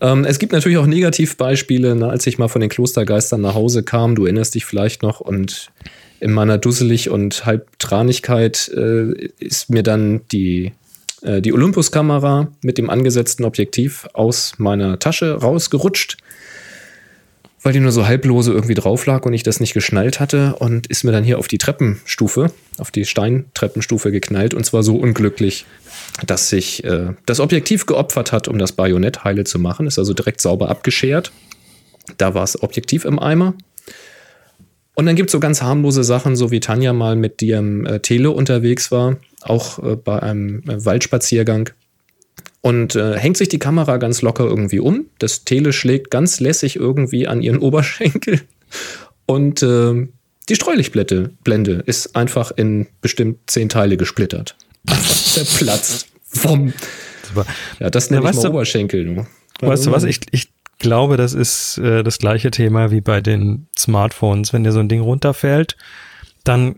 Ähm, es gibt natürlich auch Negativbeispiele, ne, als ich mal von den Klostergeistern nach Hause kam, du erinnerst dich vielleicht noch, und in meiner Dusselig und Halbtranigkeit äh, ist mir dann die äh, die Olympus-Kamera mit dem angesetzten Objektiv aus meiner Tasche rausgerutscht, weil die nur so halblose irgendwie drauf lag und ich das nicht geschnallt hatte und ist mir dann hier auf die Treppenstufe, auf die Steintreppenstufe geknallt und zwar so unglücklich, dass sich äh, das Objektiv geopfert hat, um das Bajonett heile zu machen. Ist also direkt sauber abgeschert. Da war das Objektiv im Eimer. Und dann gibt es so ganz harmlose Sachen, so wie Tanja mal mit ihrem äh, Tele unterwegs war auch äh, bei einem äh, Waldspaziergang. Und äh, hängt sich die Kamera ganz locker irgendwie um. Das Tele schlägt ganz lässig irgendwie an ihren Oberschenkel. Und äh, die Streulichtblende Blende ist einfach in bestimmt zehn Teile gesplittert. Zerplatzt. Vom. Ja, das nennt ja, ich mal du, Oberschenkel. Weißt du was? Ich, ich glaube, das ist äh, das gleiche Thema wie bei den Smartphones. Wenn dir so ein Ding runterfällt, dann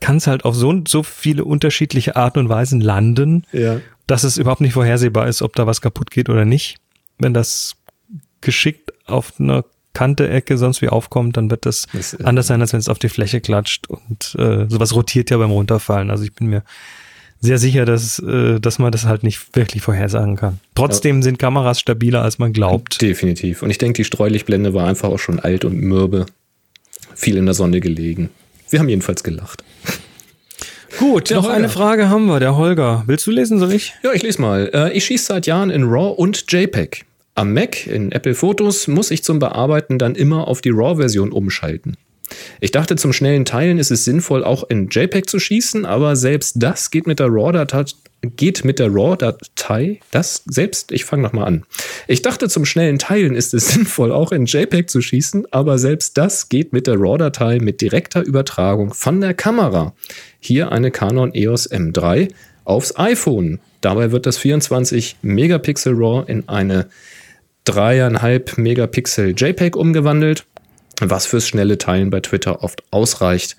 kann es halt auf so, so viele unterschiedliche Arten und Weisen landen, Ja. dass es überhaupt nicht vorhersehbar ist, ob da was kaputt geht oder nicht. Wenn das geschickt auf einer Kante, Ecke, sonst wie aufkommt, dann wird das, Das, anders sein, als wenn es auf die Fläche klatscht. Und äh, sowas rotiert ja beim Runterfallen. Also ich bin mir sehr sicher, dass, äh, dass man das halt nicht wirklich vorhersagen kann. Trotzdem sind Kameras stabiler, als man glaubt. Definitiv. Und ich denke, die Streulichtblende war einfach auch schon alt und mürbe. Viel in der Sonne gelegen. Wir haben jedenfalls gelacht. Gut, noch eine Frage haben wir. Der Holger. Willst du lesen, soll ich? Ja, ich lese mal. Äh, Ich schieße seit Jahren in RAW und JPEG. Am Mac in Apple Fotos muss ich zum Bearbeiten dann immer auf die RAW-Version umschalten. Ich dachte, zum schnellen Teilen ist es sinnvoll, auch in JPEG zu schießen, aber selbst das geht mit der RAW-Datei. Geht mit der RAW-Datei, das selbst, ich fange nochmal an. Ich dachte, zum schnellen Teilen ist es sinnvoll, auch in JPEG zu schießen, aber selbst das geht mit der RAW-Datei mit direkter Übertragung von der Kamera. Hier eine Canon EOS M3 aufs iPhone. Dabei wird das 24 Megapixel RAW in eine 3,5 Megapixel JPEG umgewandelt, was fürs schnelle Teilen bei Twitter oft ausreicht.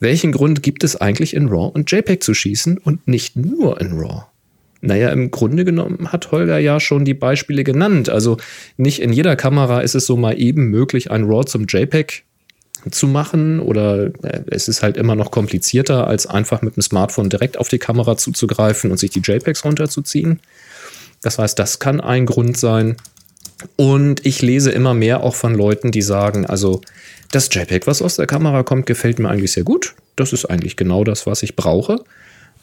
Welchen Grund gibt es eigentlich in RAW und JPEG zu schießen und nicht nur in RAW? Naja, im Grunde genommen hat Holger ja schon die Beispiele genannt. Also nicht in jeder Kamera ist es so mal eben möglich, ein RAW zum JPEG zu machen oder äh, es ist halt immer noch komplizierter, als einfach mit dem Smartphone direkt auf die Kamera zuzugreifen und sich die JPEGs runterzuziehen. Das heißt, das kann ein Grund sein. Und ich lese immer mehr auch von Leuten, die sagen, also das JPEG, was aus der Kamera kommt, gefällt mir eigentlich sehr gut. Das ist eigentlich genau das, was ich brauche.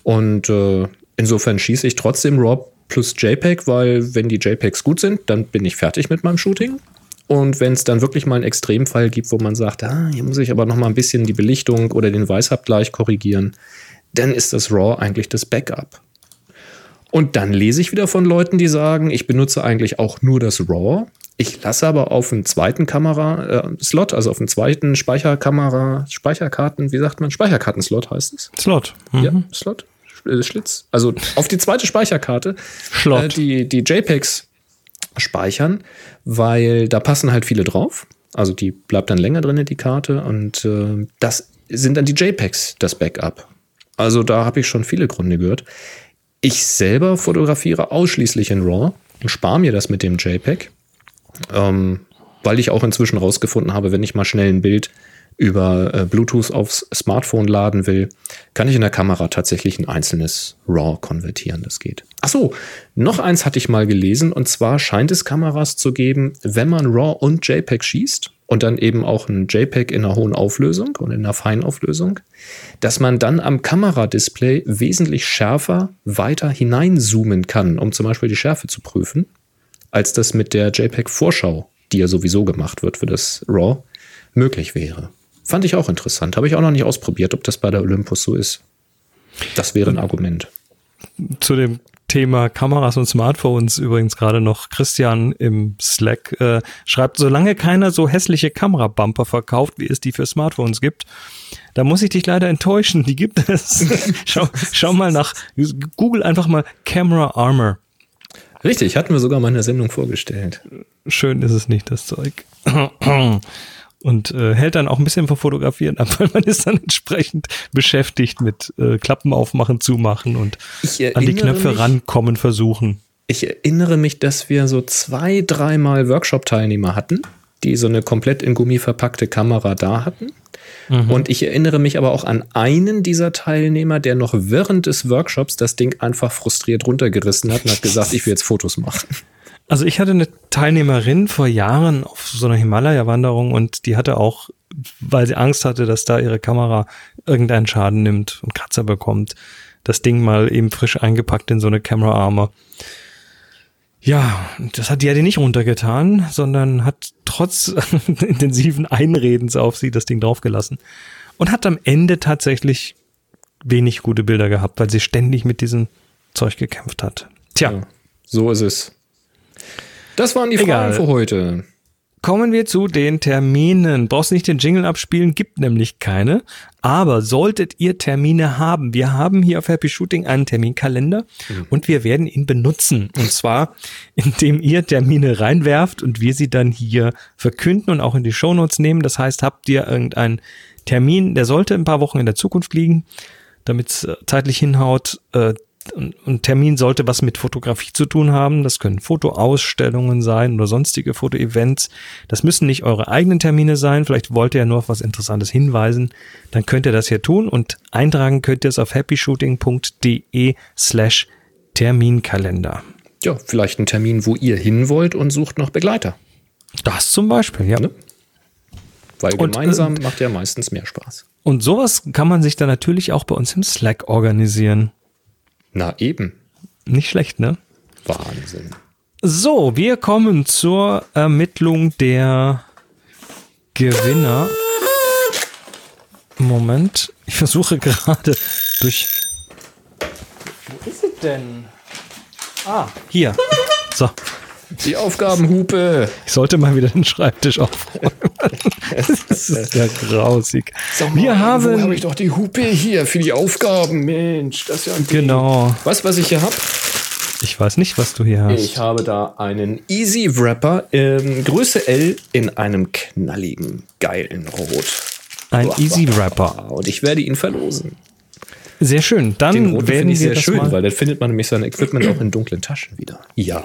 Und äh, insofern schieße ich trotzdem RAW plus JPEG, weil wenn die JPEGs gut sind, dann bin ich fertig mit meinem Shooting. Und wenn es dann wirklich mal einen Extremfall gibt, wo man sagt, ah, hier muss ich aber noch mal ein bisschen die Belichtung oder den Weißabgleich korrigieren, dann ist das RAW eigentlich das Backup. Und dann lese ich wieder von Leuten, die sagen, ich benutze eigentlich auch nur das RAW. Ich lasse aber auf einen zweiten Kamera-Slot, also auf einen zweiten Speicherkamera, Speicherkarten, wie sagt man? Speicherkartenslot heißt es. Slot. Ja, Slot, äh, Schlitz. Also auf die zweite Speicherkarte äh, die, die JPEGs speichern, weil da passen halt viele drauf. Also die bleibt dann länger drin, die Karte. Und äh, das sind dann die JPEGs, das Backup. Also da habe ich schon viele Gründe gehört. Ich selber fotografiere ausschließlich in RAW und spare mir das mit dem JPEG, ähm, weil ich auch inzwischen rausgefunden habe, wenn ich mal schnell ein Bild über äh, Bluetooth aufs Smartphone laden will, kann ich in der Kamera tatsächlich ein einzelnes RAW konvertieren. Das geht. Ach so, noch eins hatte ich mal gelesen und zwar scheint es Kameras zu geben, wenn man RAW und JPEG schießt und dann eben auch ein JPEG in einer hohen Auflösung und in einer Feinauflösung, dass man dann am Kameradisplay wesentlich schärfer weiter hineinzoomen kann, um zum Beispiel die Schärfe zu prüfen, als das mit der JPEG-Vorschau, die ja sowieso gemacht wird für das RAW, möglich wäre. Fand ich auch interessant. Habe ich auch noch nicht ausprobiert, ob das bei der Olympus so ist. Das wäre ein Argument. Zu dem Thema Kameras und Smartphones übrigens gerade noch Christian im Slack äh, schreibt, solange keiner so hässliche Kamerabumper verkauft, wie es die für Smartphones gibt, da muss ich dich leider enttäuschen. Die gibt es. schau, schau mal nach, google einfach mal Camera Armor. Richtig, hatten wir sogar mal in der Sendung vorgestellt. Schön ist es nicht, das Zeug. Und äh, hält dann auch ein bisschen vom Fotografieren ab, weil man ist dann entsprechend beschäftigt mit äh, Klappen aufmachen, zumachen und an die Knöpfe mich- rankommen versuchen. Ich erinnere mich, dass wir so zwei, dreimal Workshop-Teilnehmer hatten, die so eine komplett in Gummi verpackte Kamera da hatten. Und ich erinnere mich aber auch an einen dieser Teilnehmer, der noch während des Workshops das Ding einfach frustriert runtergerissen hat und hat gesagt, ich will jetzt Fotos machen. Also ich hatte eine Teilnehmerin vor Jahren auf so einer Himalaya-Wanderung und die hatte auch, weil sie Angst hatte, dass da ihre Kamera irgendeinen Schaden nimmt und Kratzer bekommt, das Ding mal eben frisch eingepackt in so eine Camera Armor. Ja, das hat die ja nicht runtergetan, sondern hat trotz intensiven Einredens auf sie das Ding draufgelassen und hat am Ende tatsächlich wenig gute Bilder gehabt, weil sie ständig mit diesem Zeug gekämpft hat. Tja, Ja, so ist es. Das waren die Egal. Fragen für heute. Kommen wir zu den Terminen. Brauchst nicht den Jingle abspielen, gibt nämlich keine. Aber solltet ihr Termine haben, wir haben hier auf Happy Shooting einen Terminkalender und wir werden ihn benutzen. Und zwar, indem ihr Termine reinwerft und wir sie dann hier verkünden und auch in die Shownotes nehmen. Das heißt, habt ihr irgendeinen Termin, der sollte ein paar Wochen in der Zukunft liegen, damit es zeitlich hinhaut. Äh, ein Termin sollte was mit Fotografie zu tun haben. Das können Fotoausstellungen sein oder sonstige Fotoevents. Das müssen nicht eure eigenen Termine sein. Vielleicht wollt ihr ja nur auf was Interessantes hinweisen. Dann könnt ihr das hier tun und eintragen könnt ihr es auf happyshooting.de slash Terminkalender. Ja, vielleicht ein Termin, wo ihr hin wollt und sucht noch Begleiter. Das zum Beispiel, ja. Ne? Weil Und, gemeinsam macht ja meistens mehr Spaß. Und sowas kann man sich dann natürlich auch bei uns im Slack organisieren. Na eben. Nicht schlecht, ne? Wahnsinn. So, wir kommen zur Ermittlung der Gewinner. Moment, ich versuche gerade durch. Wo ist sie denn? Ah, hier. So, Die Aufgabenhupe. ich sollte mal wieder den Schreibtisch aufräumen. das ist ja grausig. Mal, Wir haben habe ich doch die Hupe hier für die Aufgaben? Mensch, das ist ja ein Ding. genau. Weißt du, was ich hier habe? Ich weiß nicht, was du hier hast. Ich habe da einen Easy Wrapper ähm, Größe L in einem knalligen, geilen Rot. Ein Easy Wrapper. Und ich werde ihn verlosen. Sehr schön. Dann Den roten werden finde ich sehr schön, mal, weil dann findet man nämlich sein Equipment auch in dunklen Taschen wieder. Ja.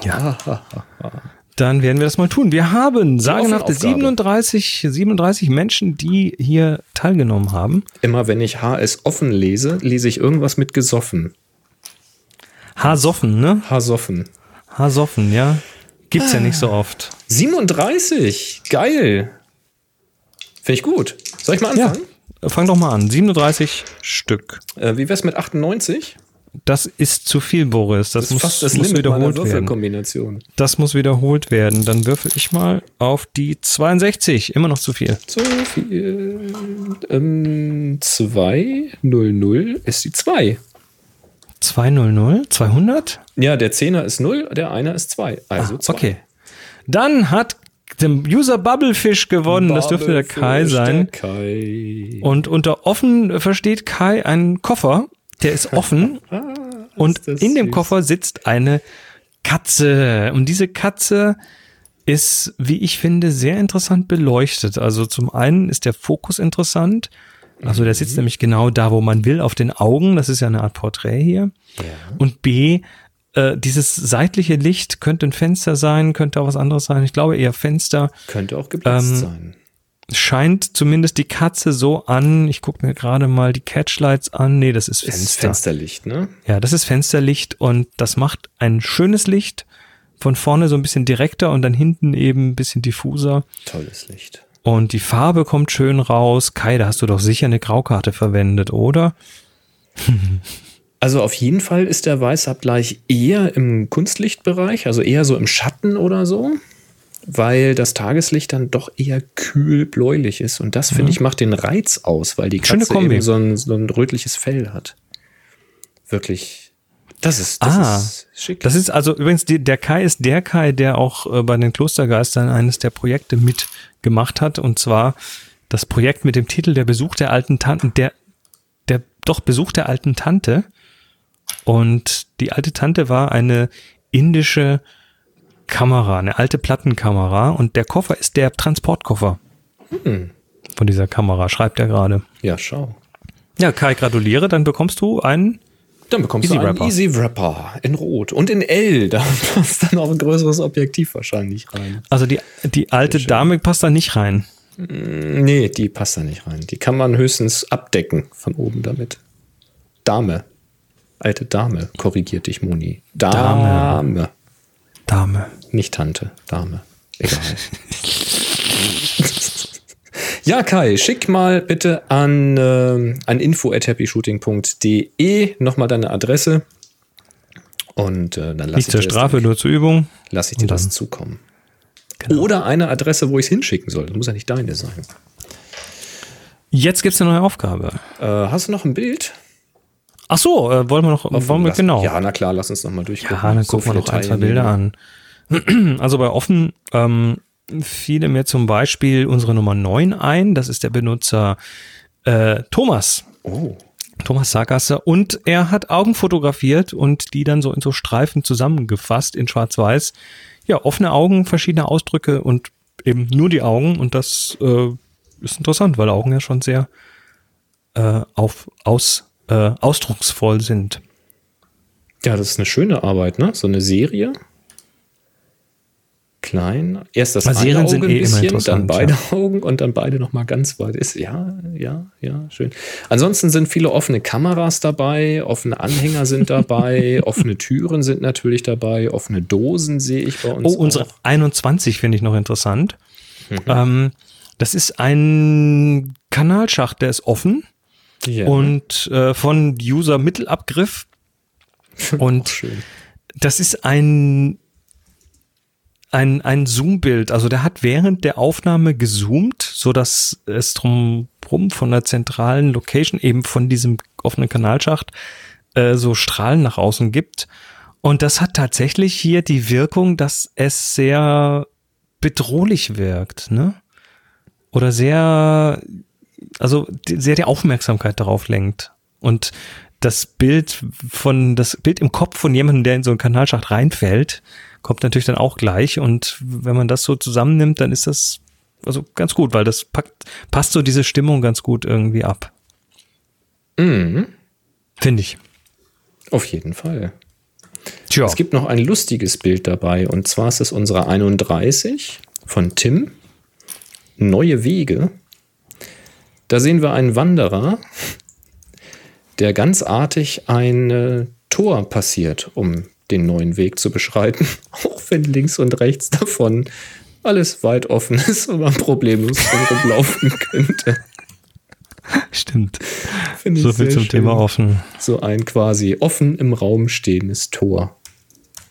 dann werden wir das mal tun. Wir haben sagenhafte Aufgabe. 37, 37 Menschen, die hier teilgenommen haben. Immer wenn ich HS offen lese, lese ich irgendwas mit gesoffen. Hasoffen, ne? Hasoffen. Hasoffen, ja. Gibt's ja nicht so oft. 37. Geil. Finde ich gut. Soll ich mal Ja. Fang doch mal an. 37 Stück. Äh, wie wär's mit 98? Das ist zu viel, Boris. Das, Das muss, fast das muss Limit wiederholt werden. Das muss wiederholt werden. Dann würfel ich mal auf die 62. Immer noch zu viel. So viel. Ähm, 2, 0, 0 ist die 2. 200? 200? Ja, der Zehner ist 0, der Einer ist 2. Also 2. Ah, Okay. Dann hat der User Bubblefish gewonnen. das dürfte der Kai sein. Der Kai. Und unter offen versteht Kai einen Koffer, der ist offen und Ah, das in dem süß. Koffer sitzt eine Katze. Und diese Katze ist, wie ich finde, sehr interessant beleuchtet. Also zum einen ist der Fokus interessant. Also der Mhm. sitzt nämlich genau da, wo man will, auf den Augen. Das ist ja eine Art Porträt hier. Und B, äh, dieses seitliche Licht könnte ein Fenster sein, könnte auch was anderes sein. Ich glaube eher Fenster Könnte auch geblitzt Ähm, sein. scheint zumindest die Katze so an. Ich gucke mir gerade mal die Catchlights an. Nee, das ist Ist Fenster. Fensterlicht, ne? Ja, das ist Fensterlicht und das macht ein schönes Licht. Von vorne so ein bisschen direkter und dann hinten eben ein bisschen diffuser. Tolles Licht. Und die Farbe kommt schön raus. Kai, da hast du doch sicher eine Graukarte verwendet, oder? Also auf jeden Fall ist der Weißabgleich eher im Kunstlichtbereich, also eher so im Schatten oder so, weil das Tageslicht dann doch eher kühl bläulich ist. Und das, finde ich, macht den Reiz aus, weil die Mhm. Schöne Katze eben so ein, so ein rötliches Fell hat. Wirklich. Das ist, das Ah, ist schick. Das ist also übrigens, die, der Kai ist der Kai, der auch äh, bei den Klostergeistern eines der Projekte mitgemacht hat. Und zwar das Projekt mit dem Titel Der Besuch der alten Tanten, der, der doch Besuch der alten Tante. Und die alte Tante war eine indische Kamera, eine alte Plattenkamera. Und der Koffer ist der Transportkoffer von dieser Kamera, schreibt er gerade. ja, schau. Ja, Kai, gratuliere, dann bekommst du einen. Dann bekommst Easy du einen Wrapper. Easy Wrapper in Rot und in L. Da passt dann auch ein größeres Objektiv wahrscheinlich rein. Also die, die alte Dame passt da nicht rein. Nee, die passt da nicht rein. Die kann man höchstens abdecken von oben damit. Dame. Alte Dame, korrigiert dich, Moni. Dame. Dame. Nicht Tante, Dame. Egal. ja, Kai, schick mal bitte an, ähm, an info at happyshooting.de nochmal deine Adresse. Und äh, dann lass Nicht ich zur dir, Strafe, das, nur zur Übung. lass ich dir das zukommen. Genau. Oder eine Adresse, wo ich es hinschicken soll. Das muss ja nicht deine sein. Jetzt gibt's eine neue Aufgabe. Äh, hast du noch ein Bild? Ach so, äh, wollen wir noch, wollen wir Lass- genau. Ja, na klar, lass uns noch mal durchgucken. Ja, dann So gucken wir noch ein, zwei. Bilder an. Also bei offen ähm, fiel mir zum Beispiel unsere Nummer 9 ein. Das ist der Benutzer äh, Thomas. Oh. Thomas Sagasser. Und er hat Augen fotografiert und die dann so in so Streifen zusammengefasst in Schwarz-Weiß. Ja, offene Augen, verschiedene Ausdrücke und eben nur die Augen. Und das äh, ist interessant, weil Augen ja schon sehr äh, auf, aus, äh, ausdrucksvoll sind. Ja, das ist eine schöne Arbeit, ne? So eine Serie. Klein. Erst das eine Auge sind ein eh bisschen, dann beide Augen und dann beide nochmal ganz weit. Ist, ja, ja, ja, schön. Ansonsten sind viele offene Kameras dabei, offene Anhänger sind dabei, offene Türen sind natürlich dabei, offene Dosen sehe ich bei uns. Oh, unsere auch. 21 finde ich noch interessant. Mhm. Ähm, das ist ein Kanalschacht, der ist offen Ja, und äh, von User Mittelabgriff. Und das ist ein, ein, ein Zoom-Bild. Also der hat während der Aufnahme gezoomt, so dass es drumherum von der zentralen Location eben von diesem offenen Kanalschacht äh, so Strahlen nach außen gibt. Und das hat tatsächlich hier die Wirkung, dass es sehr bedrohlich wirkt, ne? Oder sehr, also sehr die Aufmerksamkeit darauf lenkt. Und das Bild von, das Bild im Kopf von jemandem, der in so einen Kanalschacht reinfällt, kommt natürlich dann auch gleich. Und wenn man das so zusammennimmt, dann ist das also ganz gut, weil das packt, passt so diese Stimmung ganz gut irgendwie ab. Mhm. Finde ich. Auf jeden Fall. Tja. Es gibt noch ein lustiges Bild dabei und zwar ist es unsere 31 von Tim. Neue Wege. Da sehen wir einen Wanderer, der ganz artig ein äh, Tor passiert, um den neuen Weg zu beschreiten. Auch wenn links und rechts davon alles weit offen ist und man problemlos rumlaufen könnte. Stimmt. Finde ich So viel zum schön. Thema offen. So ein quasi offen im Raum stehendes Tor.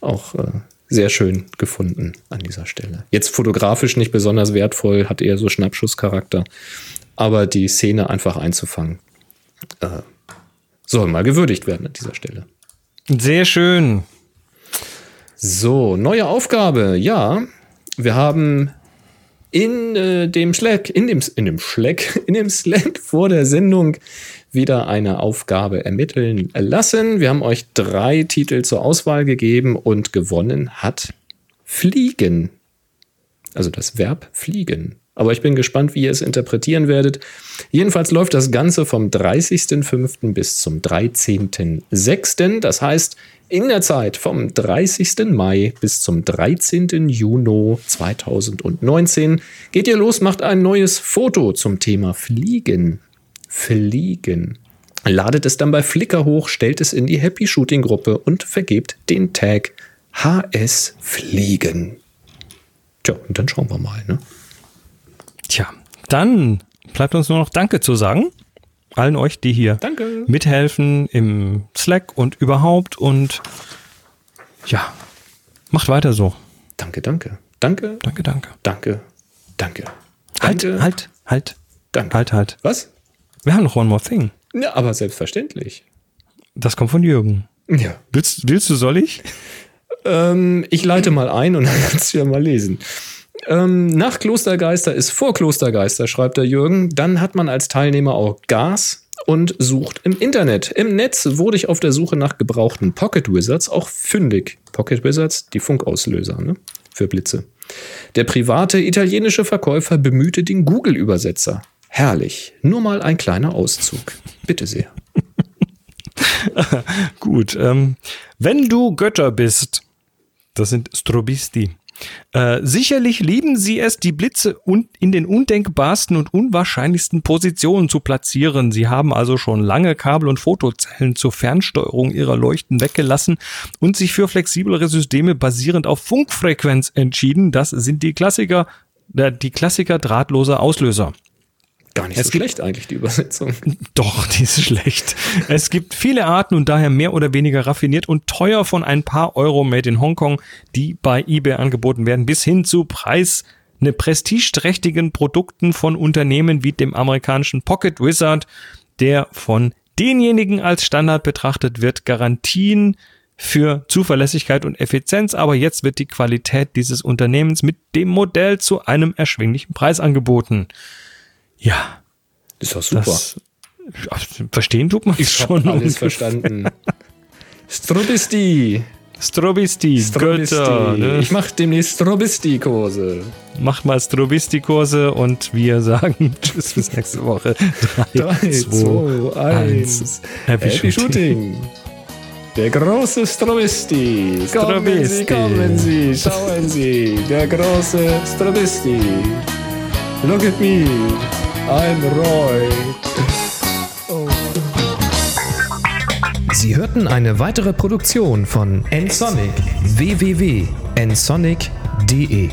Auch äh, sehr schön gefunden an dieser Stelle. Jetzt fotografisch nicht besonders wertvoll, hat eher so Schnappschusscharakter. Aber die Szene einfach einzufangen, äh, soll mal gewürdigt werden an dieser Stelle. Sehr schön. So, neue Aufgabe. Ja, wir haben in äh, dem Slack, in dem, in dem Slack, in dem Slack vor der Sendung wieder eine Aufgabe ermitteln lassen. Wir haben euch drei Titel zur Auswahl gegeben und gewonnen hat Fliegen. Also das Verb fliegen. Aber ich bin gespannt, wie ihr es interpretieren werdet. Jedenfalls läuft das Ganze vom 30.05. bis zum 13.06. Das heißt, in der Zeit vom 30. Mai bis zum 13. Juni 2019 geht ihr los, macht ein neues Foto zum Thema Fliegen. Fliegen. Ladet es dann bei Flickr hoch, stellt es in die Happy Shooting Gruppe und vergebt den Tag HS Fliegen. Tja, und dann schauen wir mal, ne? Tja, dann bleibt uns nur noch Danke zu sagen. Allen euch, die hier Danke. mithelfen im Slack und überhaupt. Und ja, macht weiter so. Danke, danke. Danke, Danke, danke. danke, danke. Halt, Danke. halt, halt. Danke. Halt, halt. Was? Wir haben noch One More Thing. Ja, aber selbstverständlich. Das kommt von Jürgen. Ja. Willst, willst du, soll ich? Ähm, ich leite mal ein und dann kannst du ja mal lesen. Ähm, nach Klostergeister ist vor Klostergeister, schreibt der Jürgen. Dann hat man als Teilnehmer auch Gas und sucht im Internet. Im Netz wurde ich auf der Suche nach gebrauchten Pocket Wizards auch fündig. Pocket Wizards, die Funkauslöser ne? für Blitze. Der private italienische Verkäufer bemühte den Google-Übersetzer. Herrlich. Nur mal ein kleiner Auszug. Bitte sehr. Gut. Ähm, wenn du Götter bist, das sind Strobisti. Äh, sicherlich lieben sie es, die Blitze in den undenkbarsten und unwahrscheinlichsten Positionen zu platzieren. Sie haben also schon lange Kabel- und Fotozellen zur Fernsteuerung ihrer Leuchten weggelassen und sich für flexiblere Systeme basierend auf Funkfrequenz entschieden. Das sind die Klassiker, äh, die Klassiker drahtloser Auslöser. Gar nicht Es so gibt- schlecht eigentlich, die Übersetzung. Doch, die ist schlecht. Es gibt viele Arten und daher mehr oder weniger raffiniert und teuer von ein paar Euro made in Hongkong, die bei eBay angeboten werden, bis hin zu Preis, ne prestigeträchtigen Produkten von Unternehmen wie dem amerikanischen Pocket Wizard, der von denjenigen als Standard betrachtet wird, Garantien für Zuverlässigkeit und Effizienz, aber jetzt wird die Qualität dieses Unternehmens mit dem Modell zu einem erschwinglichen Preis angeboten. Ja. Ist doch super. Das, verstehen tut man ich schon. Alles ungefähr. verstanden. Strobisti. Strobisti, Strobisti. Götter, ne? Ich mache demnächst Strobisti-Kurse. Macht mal Strobisti-Kurse und wir sagen Tschüss bis nächste Woche. 3, 2, 1. Happy, Happy Shooting. Shooting. Der große Strobisti. Strobisti. Kommen Sie, kommen Sie, schauen Sie. Der große Strobisti. Look at me. I'm Roy. Sie hörten eine weitere Produktion von nsonic www.nsonic.de